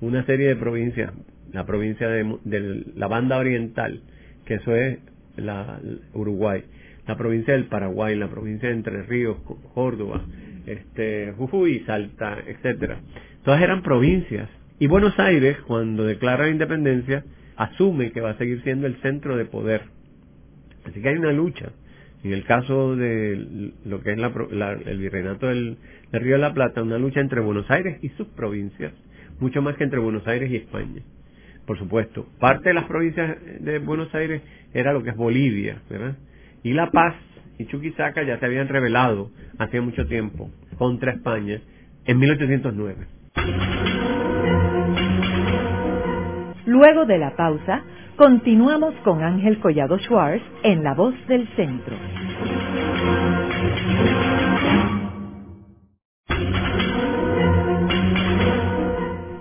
una serie de provincias, la provincia de, la banda oriental, que eso es la, Uruguay, la provincia del Paraguay, la provincia de Entre Ríos, Córdoba, este, Jujuy, Salta, etcétera. Todas eran provincias y Buenos Aires, cuando declara la independencia, asume que va a seguir siendo el centro de poder. Así que hay una lucha. En el caso de lo que es el virreinato del, Río de la Plata, una lucha entre Buenos Aires y sus provincias, mucho más que entre Buenos Aires y España. Por supuesto, parte de las provincias de Buenos Aires era lo que es Bolivia, ¿verdad? Y La Paz y Chuquisaca ya se habían rebelado hacía mucho tiempo contra España en 1809. Luego de la pausa, continuamos con Ángel Collado Schwartz en La Voz del Centro.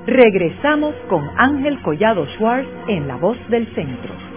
Regresamos con Ángel Collado Schwartz en La Voz del Centro.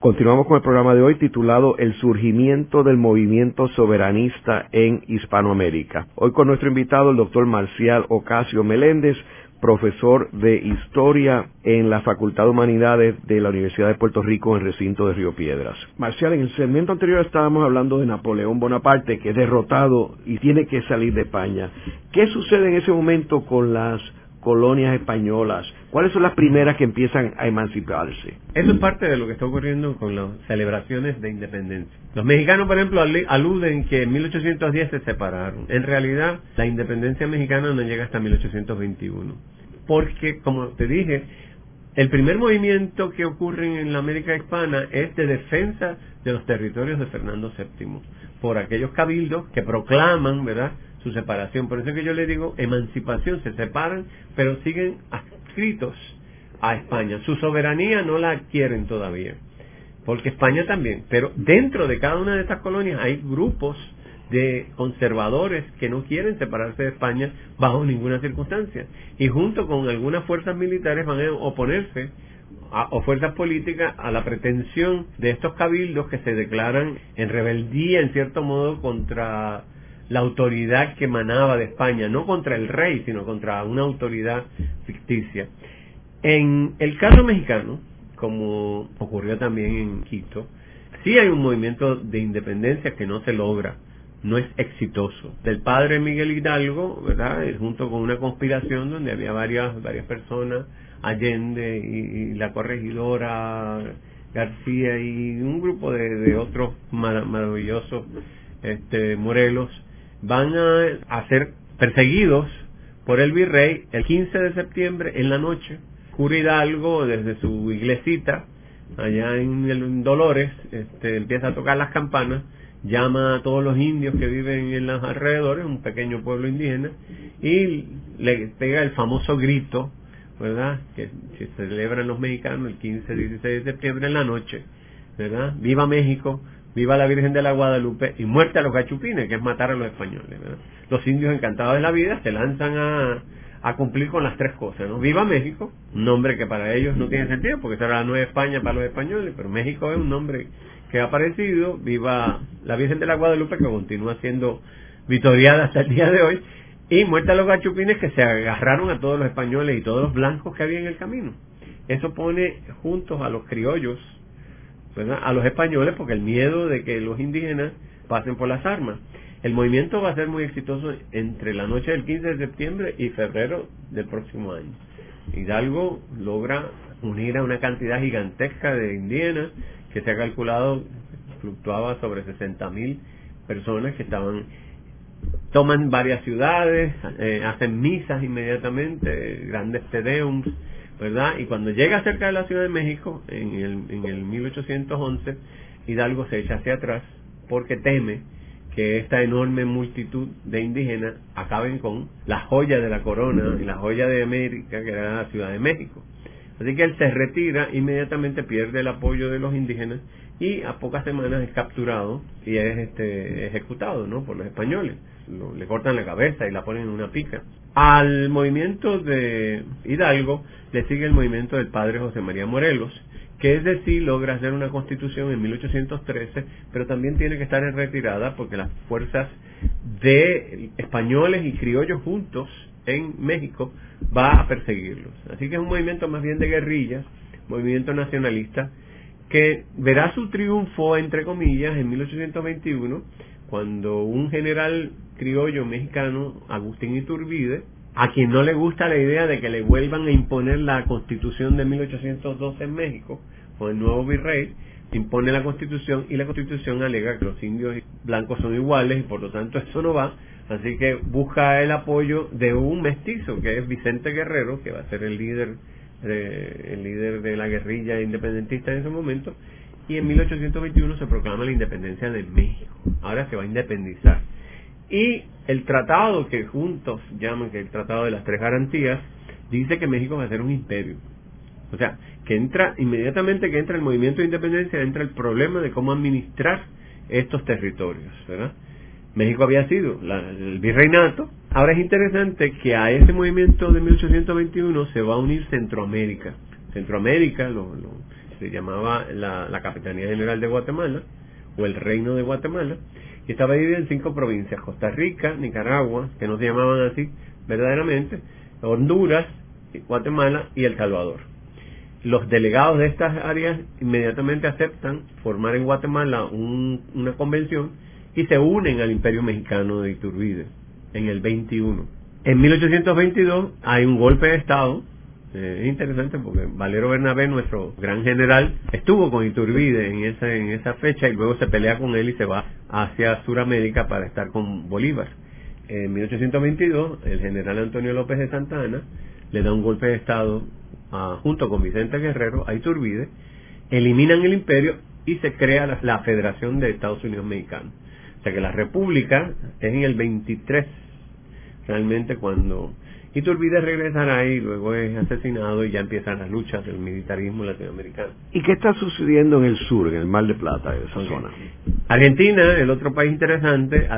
Continuamos con el programa de hoy titulado El surgimiento del movimiento soberanista en Hispanoamérica. Hoy con nuestro invitado el doctor Marcial Ocasio Meléndez, profesor de Historia en la Facultad de Humanidades de la Universidad de Puerto Rico en el recinto de Río Piedras. Marcial, en el segmento anterior estábamos hablando de Napoleón Bonaparte, que es derrotado y tiene que salir de España. ¿Qué sucede en ese momento con las colonias españolas? ¿Cuáles son las primeras que empiezan a emanciparse? Eso es parte de lo que está ocurriendo con las celebraciones de independencia. Los mexicanos, por ejemplo, aluden que en 1810 se separaron. En realidad, la independencia mexicana no llega hasta 1821. Porque, como te dije, el primer movimiento que ocurre en la América hispana es de defensa de los territorios de Fernando VII por aquellos cabildos que proclaman, ¿verdad?, su separación. Por eso es que yo le digo emancipación, se separan, pero siguen adscritos a España. Su soberanía no la adquieren todavía, porque España también. Pero dentro de cada una de estas colonias hay grupos de conservadores que no quieren separarse de España bajo ninguna circunstancia. Y junto con algunas fuerzas militares van a oponerse o fuerzas políticas a la pretensión de estos cabildos que se declaran en rebeldía en cierto modo contra la autoridad que emanaba de España, no contra el rey, sino contra una autoridad ficticia. En el caso mexicano, como ocurrió también en Quito, sí hay un movimiento de independencia que no se logra, no es exitoso. Del padre Miguel Hidalgo, ¿verdad? Junto con una conspiración donde había varias, varias personas, Allende y, la corregidora García y un grupo de, otros maravillosos este, Morelos, van a, ser perseguidos por el virrey el 15 de septiembre en la noche cura Hidalgo, desde su iglesita, allá en, Dolores, este, empieza a tocar las campanas, llama a todos los indios que viven en los alrededores, un pequeño pueblo indígena, y le pega el famoso grito, ¿verdad? Que se celebran los mexicanos el 15, 16 de septiembre en la noche, ¿verdad? Viva México, viva la Virgen de la Guadalupe y muerte a los gachupines, que es matar a los españoles. Los indios encantados de la vida se lanzan a, a cumplir con las tres cosas, ¿no? Viva México, un nombre que para ellos no tiene sentido porque será la Nueva España para los españoles, pero México es un nombre que ha aparecido, viva la Virgen de la Guadalupe que continúa siendo vitoriada hasta el día de hoy, y muerta los gachupines que se agarraron a todos los españoles y todos los blancos que había en el camino. Eso pone juntos a los criollos, a los españoles, porque el miedo de que los indígenas pasen por las armas. El movimiento va a ser muy exitoso entre la noche del 15 de septiembre y febrero del próximo año. Hidalgo logra unir a una cantidad gigantesca de indígenas que se ha calculado fluctuaba sobre 60 mil personas que estaban toman varias ciudades, eh, hacen misas inmediatamente, grandes tedeums, ¿verdad? Y cuando llega cerca de la Ciudad de México, en el, en el 1811, Hidalgo se echa hacia atrás porque teme que esta enorme multitud de indígenas acaben con la joya de la corona y la joya de América, que era la Ciudad de México. Así que él se retira, inmediatamente pierde el apoyo de los indígenas y a pocas semanas es capturado y es este, ejecutado ¿no? por los españoles. le cortan la cabeza y la ponen en una pica. Al movimiento de Hidalgo le sigue el movimiento del padre José María Morelos, que es decir, logra hacer una constitución en 1813, pero también tiene que estar en retirada porque las fuerzas de españoles y criollos juntos en México va a perseguirlos. Así que es un movimiento más bien de guerrillas, movimiento nacionalista, que verá su triunfo, entre comillas, en 1821, cuando un general criollo mexicano, Agustín Iturbide, a quien no le gusta la idea de que le vuelvan a imponer la constitución de 1812 en México, con el nuevo virrey, impone la constitución y la constitución alega que los indios blancos son iguales y por lo tanto eso no va, así que busca el apoyo de un mestizo que es Vicente Guerrero, que va a ser el líder el líder de la guerrilla independentista en ese momento, y en 1821 se proclama la independencia de México. Ahora se va a independizar. Y el tratado que juntos llaman que el tratado de las tres garantías, dice que México va a ser un imperio. O sea, que entra, inmediatamente que entra el movimiento de independencia, entra el problema de cómo administrar estos territorios. México había sido el virreinato. Ahora es interesante que a ese movimiento de 1821 se va a unir Centroamérica. Centroamérica se llamaba la, la Capitanía General de Guatemala o el Reino de Guatemala y estaba dividida en cinco provincias, Costa Rica, Nicaragua, que no se llamaban así verdaderamente, Honduras, Guatemala y El Salvador. Los delegados de estas áreas inmediatamente aceptan formar en Guatemala una convención y se unen al Imperio Mexicano de Iturbide en el 21. En 1822 hay un golpe de Estado eh, es interesante porque Valero Bernabé, nuestro gran general, estuvo con Iturbide en esa, en esa fecha y luego se pelea con él y se va hacia Sudamérica para estar con Bolívar. En 1822, el general Antonio López de Santa Ana le da un golpe de Estado junto con Vicente Guerrero a Iturbide, eliminan el imperio y se crea la, la Federación de Estados Unidos Mexicanos. O sea que la República es en el 23, realmente cuando Iturbide regresará y luego es asesinado y ya empiezan las luchas del militarismo latinoamericano. ¿Y qué está sucediendo en el sur, en el Mar de Plata, esa zona? Argentina, el otro país interesante,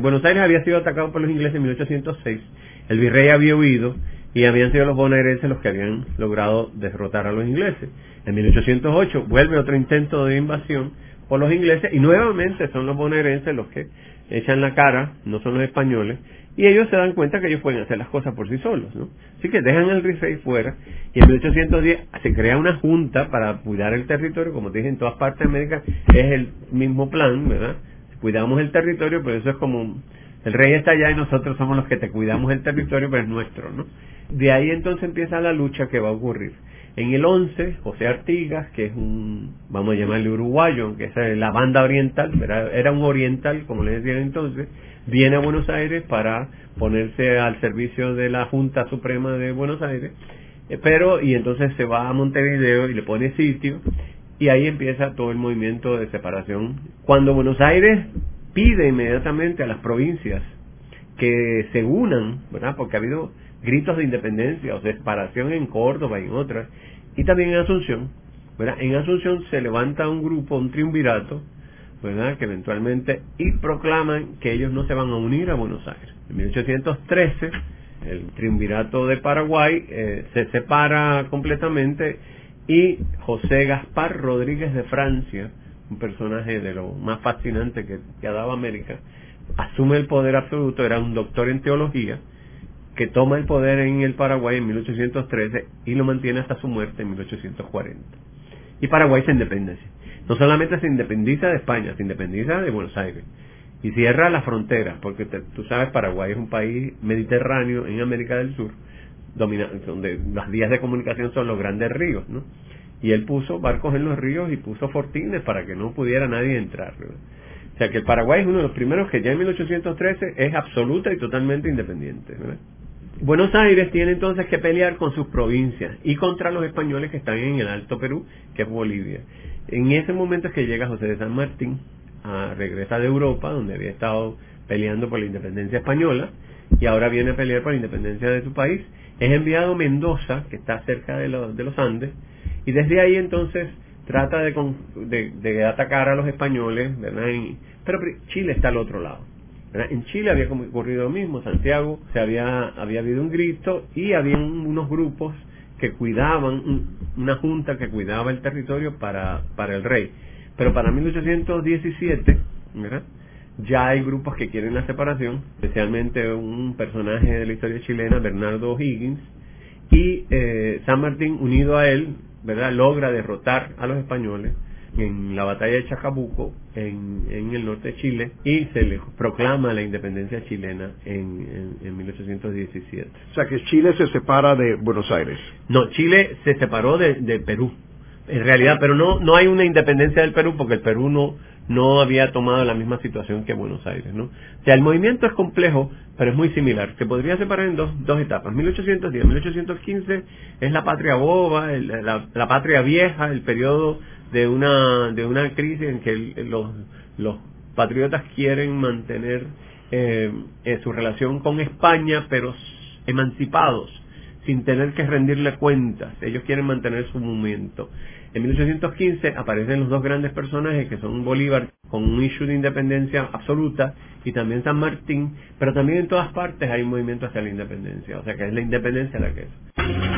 Buenos Aires había sido atacado por los ingleses en 1806, el virrey había huido y habían sido los bonaerenses los que habían logrado derrotar a los ingleses. En 1808 vuelve otro intento de invasión por los ingleses y nuevamente son los bonaerenses los que echan la cara, no son los españoles, y ellos se dan cuenta que ellos pueden hacer las cosas por sí solos, ¿no? Así que dejan el rey fuera y en 1810 se crea una junta para cuidar el territorio, como te dije, en todas partes de América es el mismo plan, ¿verdad? Cuidamos el territorio, pero eso es como el rey está allá y nosotros somos los que te cuidamos el territorio, pero es nuestro, ¿no? De ahí entonces empieza la lucha que va a ocurrir. En el 11, José Artigas, que es un, vamos a llamarle uruguayo, que es la banda oriental, era, era un oriental, como le decían entonces, viene a Buenos Aires para ponerse al servicio de la Junta Suprema de Buenos Aires, eh, pero y entonces se va a Montevideo y le pone sitio y ahí empieza todo el movimiento de separación. Cuando Buenos Aires pide inmediatamente a las provincias que se unan, ¿verdad? Porque ha habido gritos de independencia o separación en Córdoba y en otras, y también en Asunción. En Asunción se levanta un grupo, un triunvirato, ¿verdad? que eventualmente y proclaman que ellos no se van a unir a Buenos Aires. En 1813 el triunvirato de Paraguay eh, se separa completamente y José Gaspar Rodríguez de Francia, un personaje de lo más fascinante que, que ha dado América, asume el poder absoluto, era un doctor en teología, que toma el poder en el Paraguay en 1813 y lo mantiene hasta su muerte en 1840. Y Paraguay se independencia no solamente se independiza de España, se independiza de Buenos Aires y cierra la frontera, porque tú sabes, Paraguay es un país mediterráneo en América del Sur, donde las vías de comunicación son los grandes ríos, ¿no? Y él puso barcos en los ríos y puso fortines para que no pudiera nadie entrar. O sea que el Paraguay es uno de los primeros que ya en 1813 es absoluta y totalmente independiente. Buenos Aires tiene entonces que pelear con sus provincias y contra los españoles que están en el Alto Perú, que es Bolivia. En ese momento es que llega José de San Martín, a, regresa de Europa, donde había estado peleando por la independencia española, y ahora viene a pelear por la independencia de su país. Es enviado a Mendoza, que está cerca de, de los Andes, y desde ahí entonces trata de, de, atacar a los españoles, ¿verdad? pero Chile está al otro lado. En Chile había ocurrido lo mismo, Santiago se había, había habido un grito y había unos grupos que cuidaban, una junta que cuidaba el territorio para, para el rey. Pero para 1817, ya hay grupos que quieren la separación, especialmente un personaje de la historia chilena, Bernardo Higgins, y eh, San Martín, unido a él, ¿verdad? logra derrotar a los españoles en la batalla de Chacabuco, en, en el norte de Chile, y se le proclama la independencia chilena en, en, 1817. O sea que Chile se separa de Buenos Aires. No, Chile se separó de, de Perú, en realidad, pero no, no hay una independencia del Perú porque el Perú no, no había tomado la misma situación que Buenos Aires, ¿no? O sea, el movimiento es complejo, pero es muy similar. Se podría separar en dos, dos etapas. 1810, 1815 es la patria boba, la, la, patria vieja, el periodo de una, de una crisis en que los, los patriotas quieren mantener eh, su relación con España, pero emancipados, sin tener que rendirle cuentas. Ellos quieren mantener su movimiento. En 1815 aparecen los dos grandes personajes que son Bolívar con un issue de independencia absoluta y también San Martín, pero también en todas partes hay un movimiento hacia la independencia, o sea que es la independencia la que es.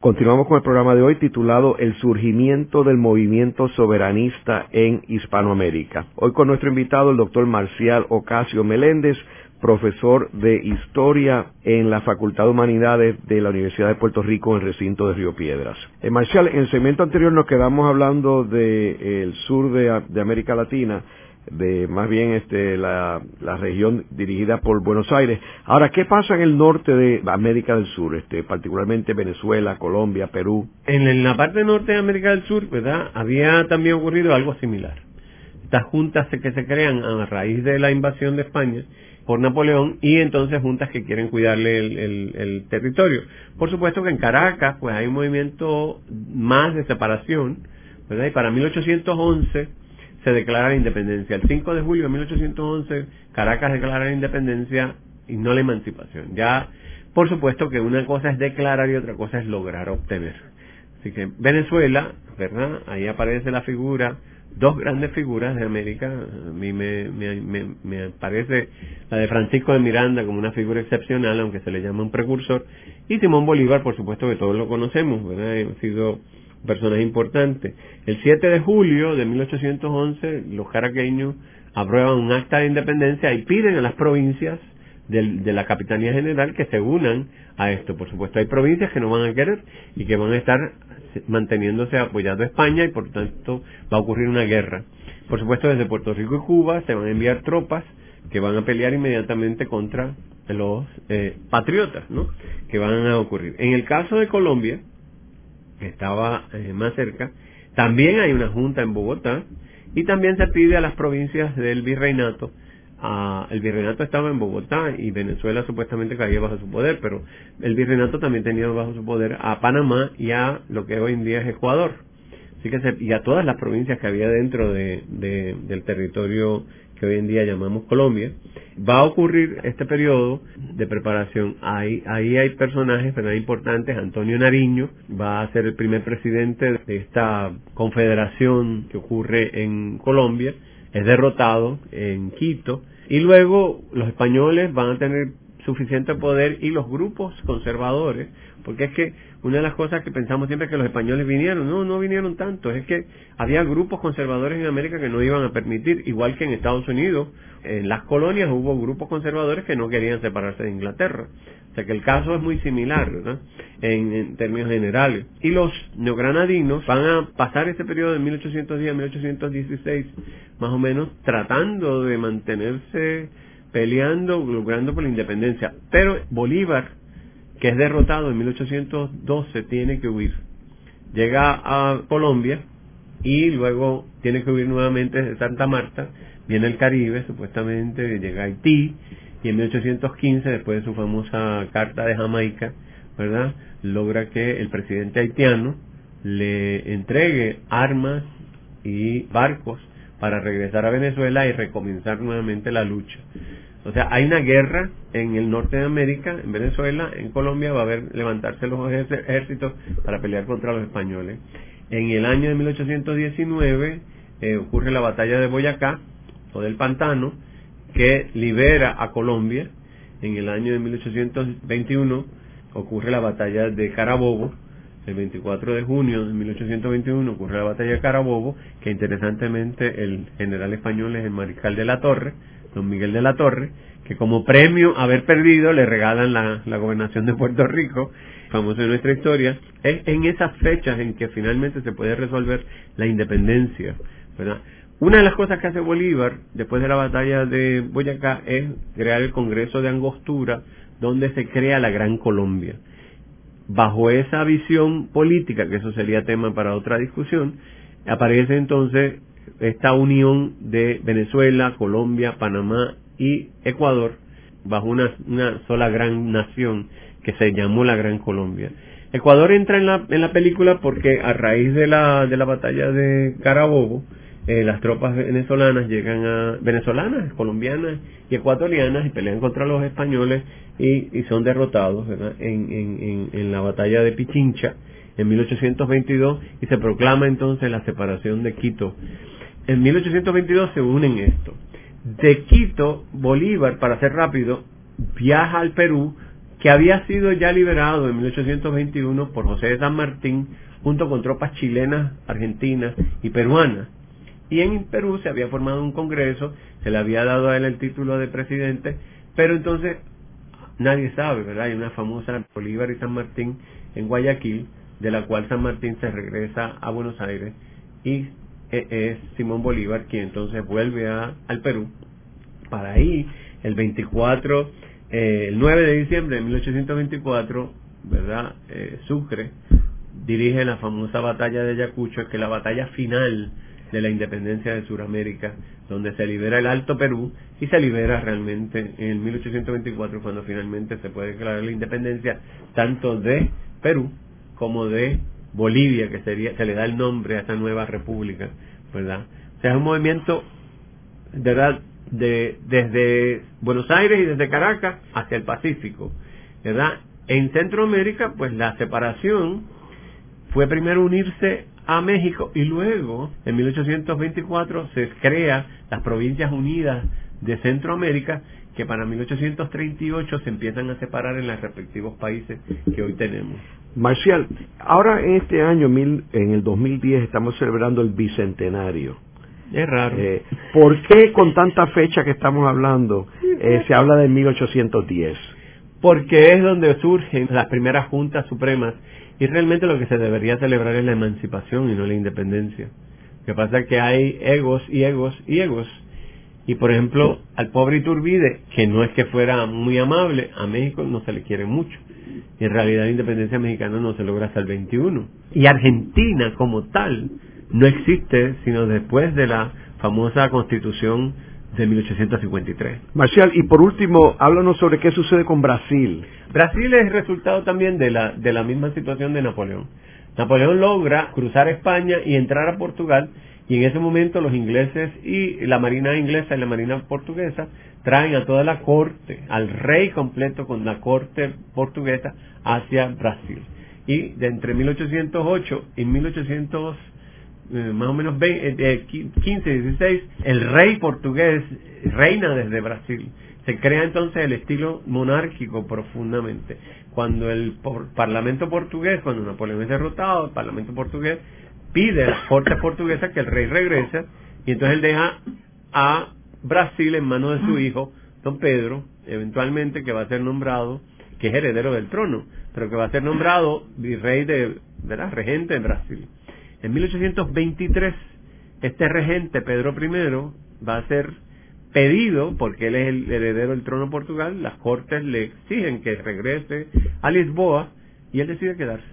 Continuamos con el programa de hoy titulado El surgimiento del movimiento soberanista en Hispanoamérica. Hoy con nuestro invitado, el doctor Marcial Ocasio Meléndez, profesor de Historia en la Facultad de Humanidades de la Universidad de Puerto Rico en el recinto de Río Piedras. Eh, Marcial, en el segmento anterior nos quedamos hablando del sur de, América Latina, de más bien este, la, región dirigida por Buenos Aires. Ahora, ¿qué pasa en el norte de América del Sur, este, particularmente Venezuela, Colombia, Perú? En, la parte norte de América del Sur, ¿verdad? Había también ocurrido algo similar. Estas juntas que se crean a raíz de la invasión de España por Napoleón y entonces juntas que quieren cuidarle el, territorio. Por supuesto que en Caracas pues hay un movimiento más de separación, ¿verdad? Y para 1811 se declara la independencia. El 5 de julio de 1811, Caracas declara la independencia y no la emancipación. Ya, por supuesto que una cosa es declarar y otra cosa es lograr obtener. Así que Venezuela, ¿verdad? Ahí aparece la figura, dos grandes figuras de América. A mí me, me, me, parece la de Francisco de Miranda como una figura excepcional, aunque se le llama un precursor. Y Simón Bolívar, por supuesto que todos lo conocemos, ¿verdad? Ha sido personaje importante. El 7 de julio de 1811, los caraqueños aprueban un acta de independencia y piden a las provincias de la Capitanía General que se unan a esto. Por supuesto, hay provincias que no van a querer y que van a estar manteniéndose apoyando a España y por tanto va a ocurrir una guerra. Por supuesto, desde Puerto Rico y Cuba se van a enviar tropas que van a pelear inmediatamente contra los eh, patriotas, ¿no? Que van a ocurrir. En el caso de Colombia, estaba eh, más cerca, también hay una junta en Bogotá y también se pide a las provincias del virreinato el virreinato estaba en Bogotá y Venezuela supuestamente caía bajo su poder, pero el virreinato también tenía bajo su poder a Panamá y a lo que hoy en día es Ecuador. Así que y a todas las provincias que había dentro de, del territorio que hoy en día llamamos Colombia, va a ocurrir este periodo de preparación. Ahí, ahí hay personajes importantes. Antonio Nariño va a ser el primer presidente de esta confederación que ocurre en Colombia es derrotado en Quito y luego los españoles van a tener suficiente poder y los grupos conservadores, porque es que una de las cosas que pensamos siempre es que los españoles vinieron, no, no vinieron tanto, es que había grupos conservadores en América que no iban a permitir, igual que en Estados Unidos, en las colonias hubo grupos conservadores que no querían separarse de Inglaterra. O sea que el caso es muy similar, ¿verdad? En, términos generales. Y los neogranadinos van a pasar este periodo de 1810 a 1816, más o menos, tratando de mantenerse peleando, logrando por la independencia. Pero Bolívar, que es derrotado en 1812, tiene que huir. Llega a Colombia y luego tiene que huir nuevamente de Santa Marta, viene el Caribe, supuestamente llega a Haití, y en 1815, después de su famosa carta de Jamaica, ¿verdad? Logra que el presidente haitiano le entregue armas y barcos para regresar a Venezuela y recomenzar nuevamente la lucha. O sea, hay una guerra en el norte de América, en Venezuela, en Colombia va a haber levantarse los ejércitos para pelear contra los españoles. En el año de 1819 eh, ocurre la batalla de Boyacá o del Pantano, que libera a Colombia. En el año de 1821 ocurre la batalla de Carabobo, el 24 de junio de 1821 ocurre la batalla de Carabobo, que interesantemente el general español es el mariscal de la Torre, don Miguel de la Torre, que como premio a haber perdido le regalan la, gobernación de Puerto Rico, famoso en nuestra historia, es en esas fechas en que finalmente se puede resolver la independencia. Una de las cosas que hace Bolívar después de la batalla de Boyacá es crear el Congreso de Angostura, donde se crea la Gran Colombia bajo esa visión política, que eso sería tema para otra discusión, aparece entonces esta unión de Venezuela, Colombia, Panamá y Ecuador bajo una, una sola gran nación que se llamó la Gran Colombia. Ecuador entra en la, en la película porque a raíz de la, de la batalla de Carabobo, eh, las tropas venezolanas llegan a venezolanas, colombianas y ecuatorianas y pelean contra los españoles y, son derrotados En, en, en, la batalla de Pichincha en 1822 y se proclama entonces la separación de Quito. En 1822 se unen esto. De Quito, Bolívar, para ser rápido, viaja al Perú, que había sido ya liberado en 1821 por José de San Martín, junto con tropas chilenas, argentinas y peruanas y en Perú se había formado un congreso, se le había dado a él el título de presidente, pero entonces nadie sabe, ¿verdad? Hay una famosa Bolívar y San Martín en Guayaquil, de la cual San Martín se regresa a Buenos Aires y e, es Simón Bolívar quien entonces vuelve a, al Perú para ahí el 24 eh, el 9 de diciembre de 1824 verdad eh, Sucre dirige la famosa batalla de Ayacucho que es la batalla final de la independencia de Sudamérica, donde se libera el Alto Perú y se libera realmente en 1824 cuando finalmente se puede declarar la independencia tanto de Perú como de Bolivia, que sería se le da el nombre a esta nueva república, ¿verdad? Es un movimiento, de verdad, de, desde Buenos Aires y desde Caracas hacia el Pacífico, ¿verdad? En Centroamérica, pues la separación fue primero unirse a México y luego, en 1824, se crea las Provincias Unidas de Centroamérica, que para 1838 se empiezan a separar en los respectivos países que hoy tenemos. Marcial, ahora en este año, en el 2010, estamos celebrando el bicentenario. Es raro. Eh, ¿Por qué con tanta fecha que estamos hablando eh, se habla de 1810? Porque es donde surgen las primeras juntas supremas y realmente lo que se debería celebrar es la emancipación y no la independencia. Lo que pasa es que hay egos y egos y egos. Y por ejemplo, al pobre Iturbide, que no es que fuera muy amable, a México no se le quiere mucho. Y en realidad la independencia mexicana no se logra hasta el 21. Y Argentina como tal no existe sino después de la famosa constitución de 1853. Marcial, y por último, háblanos sobre qué sucede con Brasil. Brasil es resultado también de la, de la misma situación de Napoleón. Napoleón logra cruzar España y entrar a Portugal y en ese momento los ingleses y la marina inglesa y la marina portuguesa traen a toda la corte, al rey completo con la corte portuguesa hacia Brasil. Y de entre 1808 y 1800 eh, más o menos 20, 15, 16, el rey portugués reina desde Brasil. Se crea entonces el estilo monárquico profundamente. Cuando el Parlamento portugués, cuando Napoleón es derrotado, el Parlamento portugués pide a las cortes portuguesas que el rey regrese y entonces él deja a Brasil en manos de su hijo, don Pedro, eventualmente que va a ser nombrado, que es heredero del trono, pero que va a ser nombrado virrey de, ¿verdad? regente en Brasil. En 1823, este regente, Pedro I, va a ser pedido, porque él es el heredero del trono de Portugal, las cortes le exigen que regrese a Lisboa y él decide quedarse.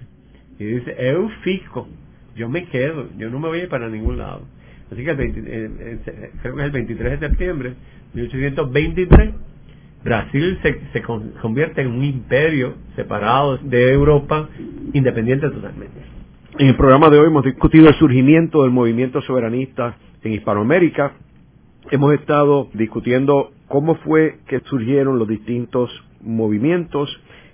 Y dice, eu fico, yo me quedo, yo no me voy a ir para ningún lado. Así que el eh, eh, creo que es el 23 de septiembre de 1823, Brasil se convierte en un imperio separado de Europa, independiente totalmente. En el programa de hoy hemos discutido el surgimiento del movimiento soberanista en Hispanoamérica. Hemos estado discutiendo cómo fue que surgieron los distintos movimientos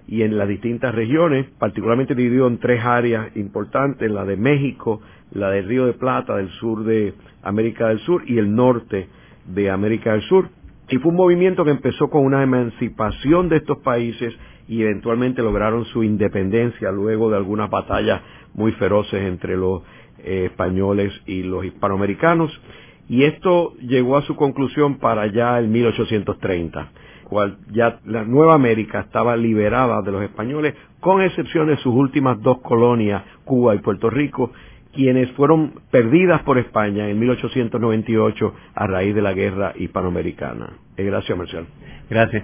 y en las distintas regiones, particularmente dividido en tres áreas importantes, la de México, la del Río de Plata, del sur de América del Sur y el norte de América del Sur. Y fue un movimiento que empezó con una emancipación de estos países y eventualmente lograron su independencia luego de algunas batallas muy feroces entre los eh, españoles y los hispanoamericanos. Y esto llegó a su conclusión para ya el 1830, cual ya la Nueva América estaba liberada de los españoles, con excepción de sus últimas dos colonias, Cuba y Puerto Rico, quienes fueron perdidas por España en 1898 a raíz de la guerra hispanoamericana. Gracias, Marcial. Gracias.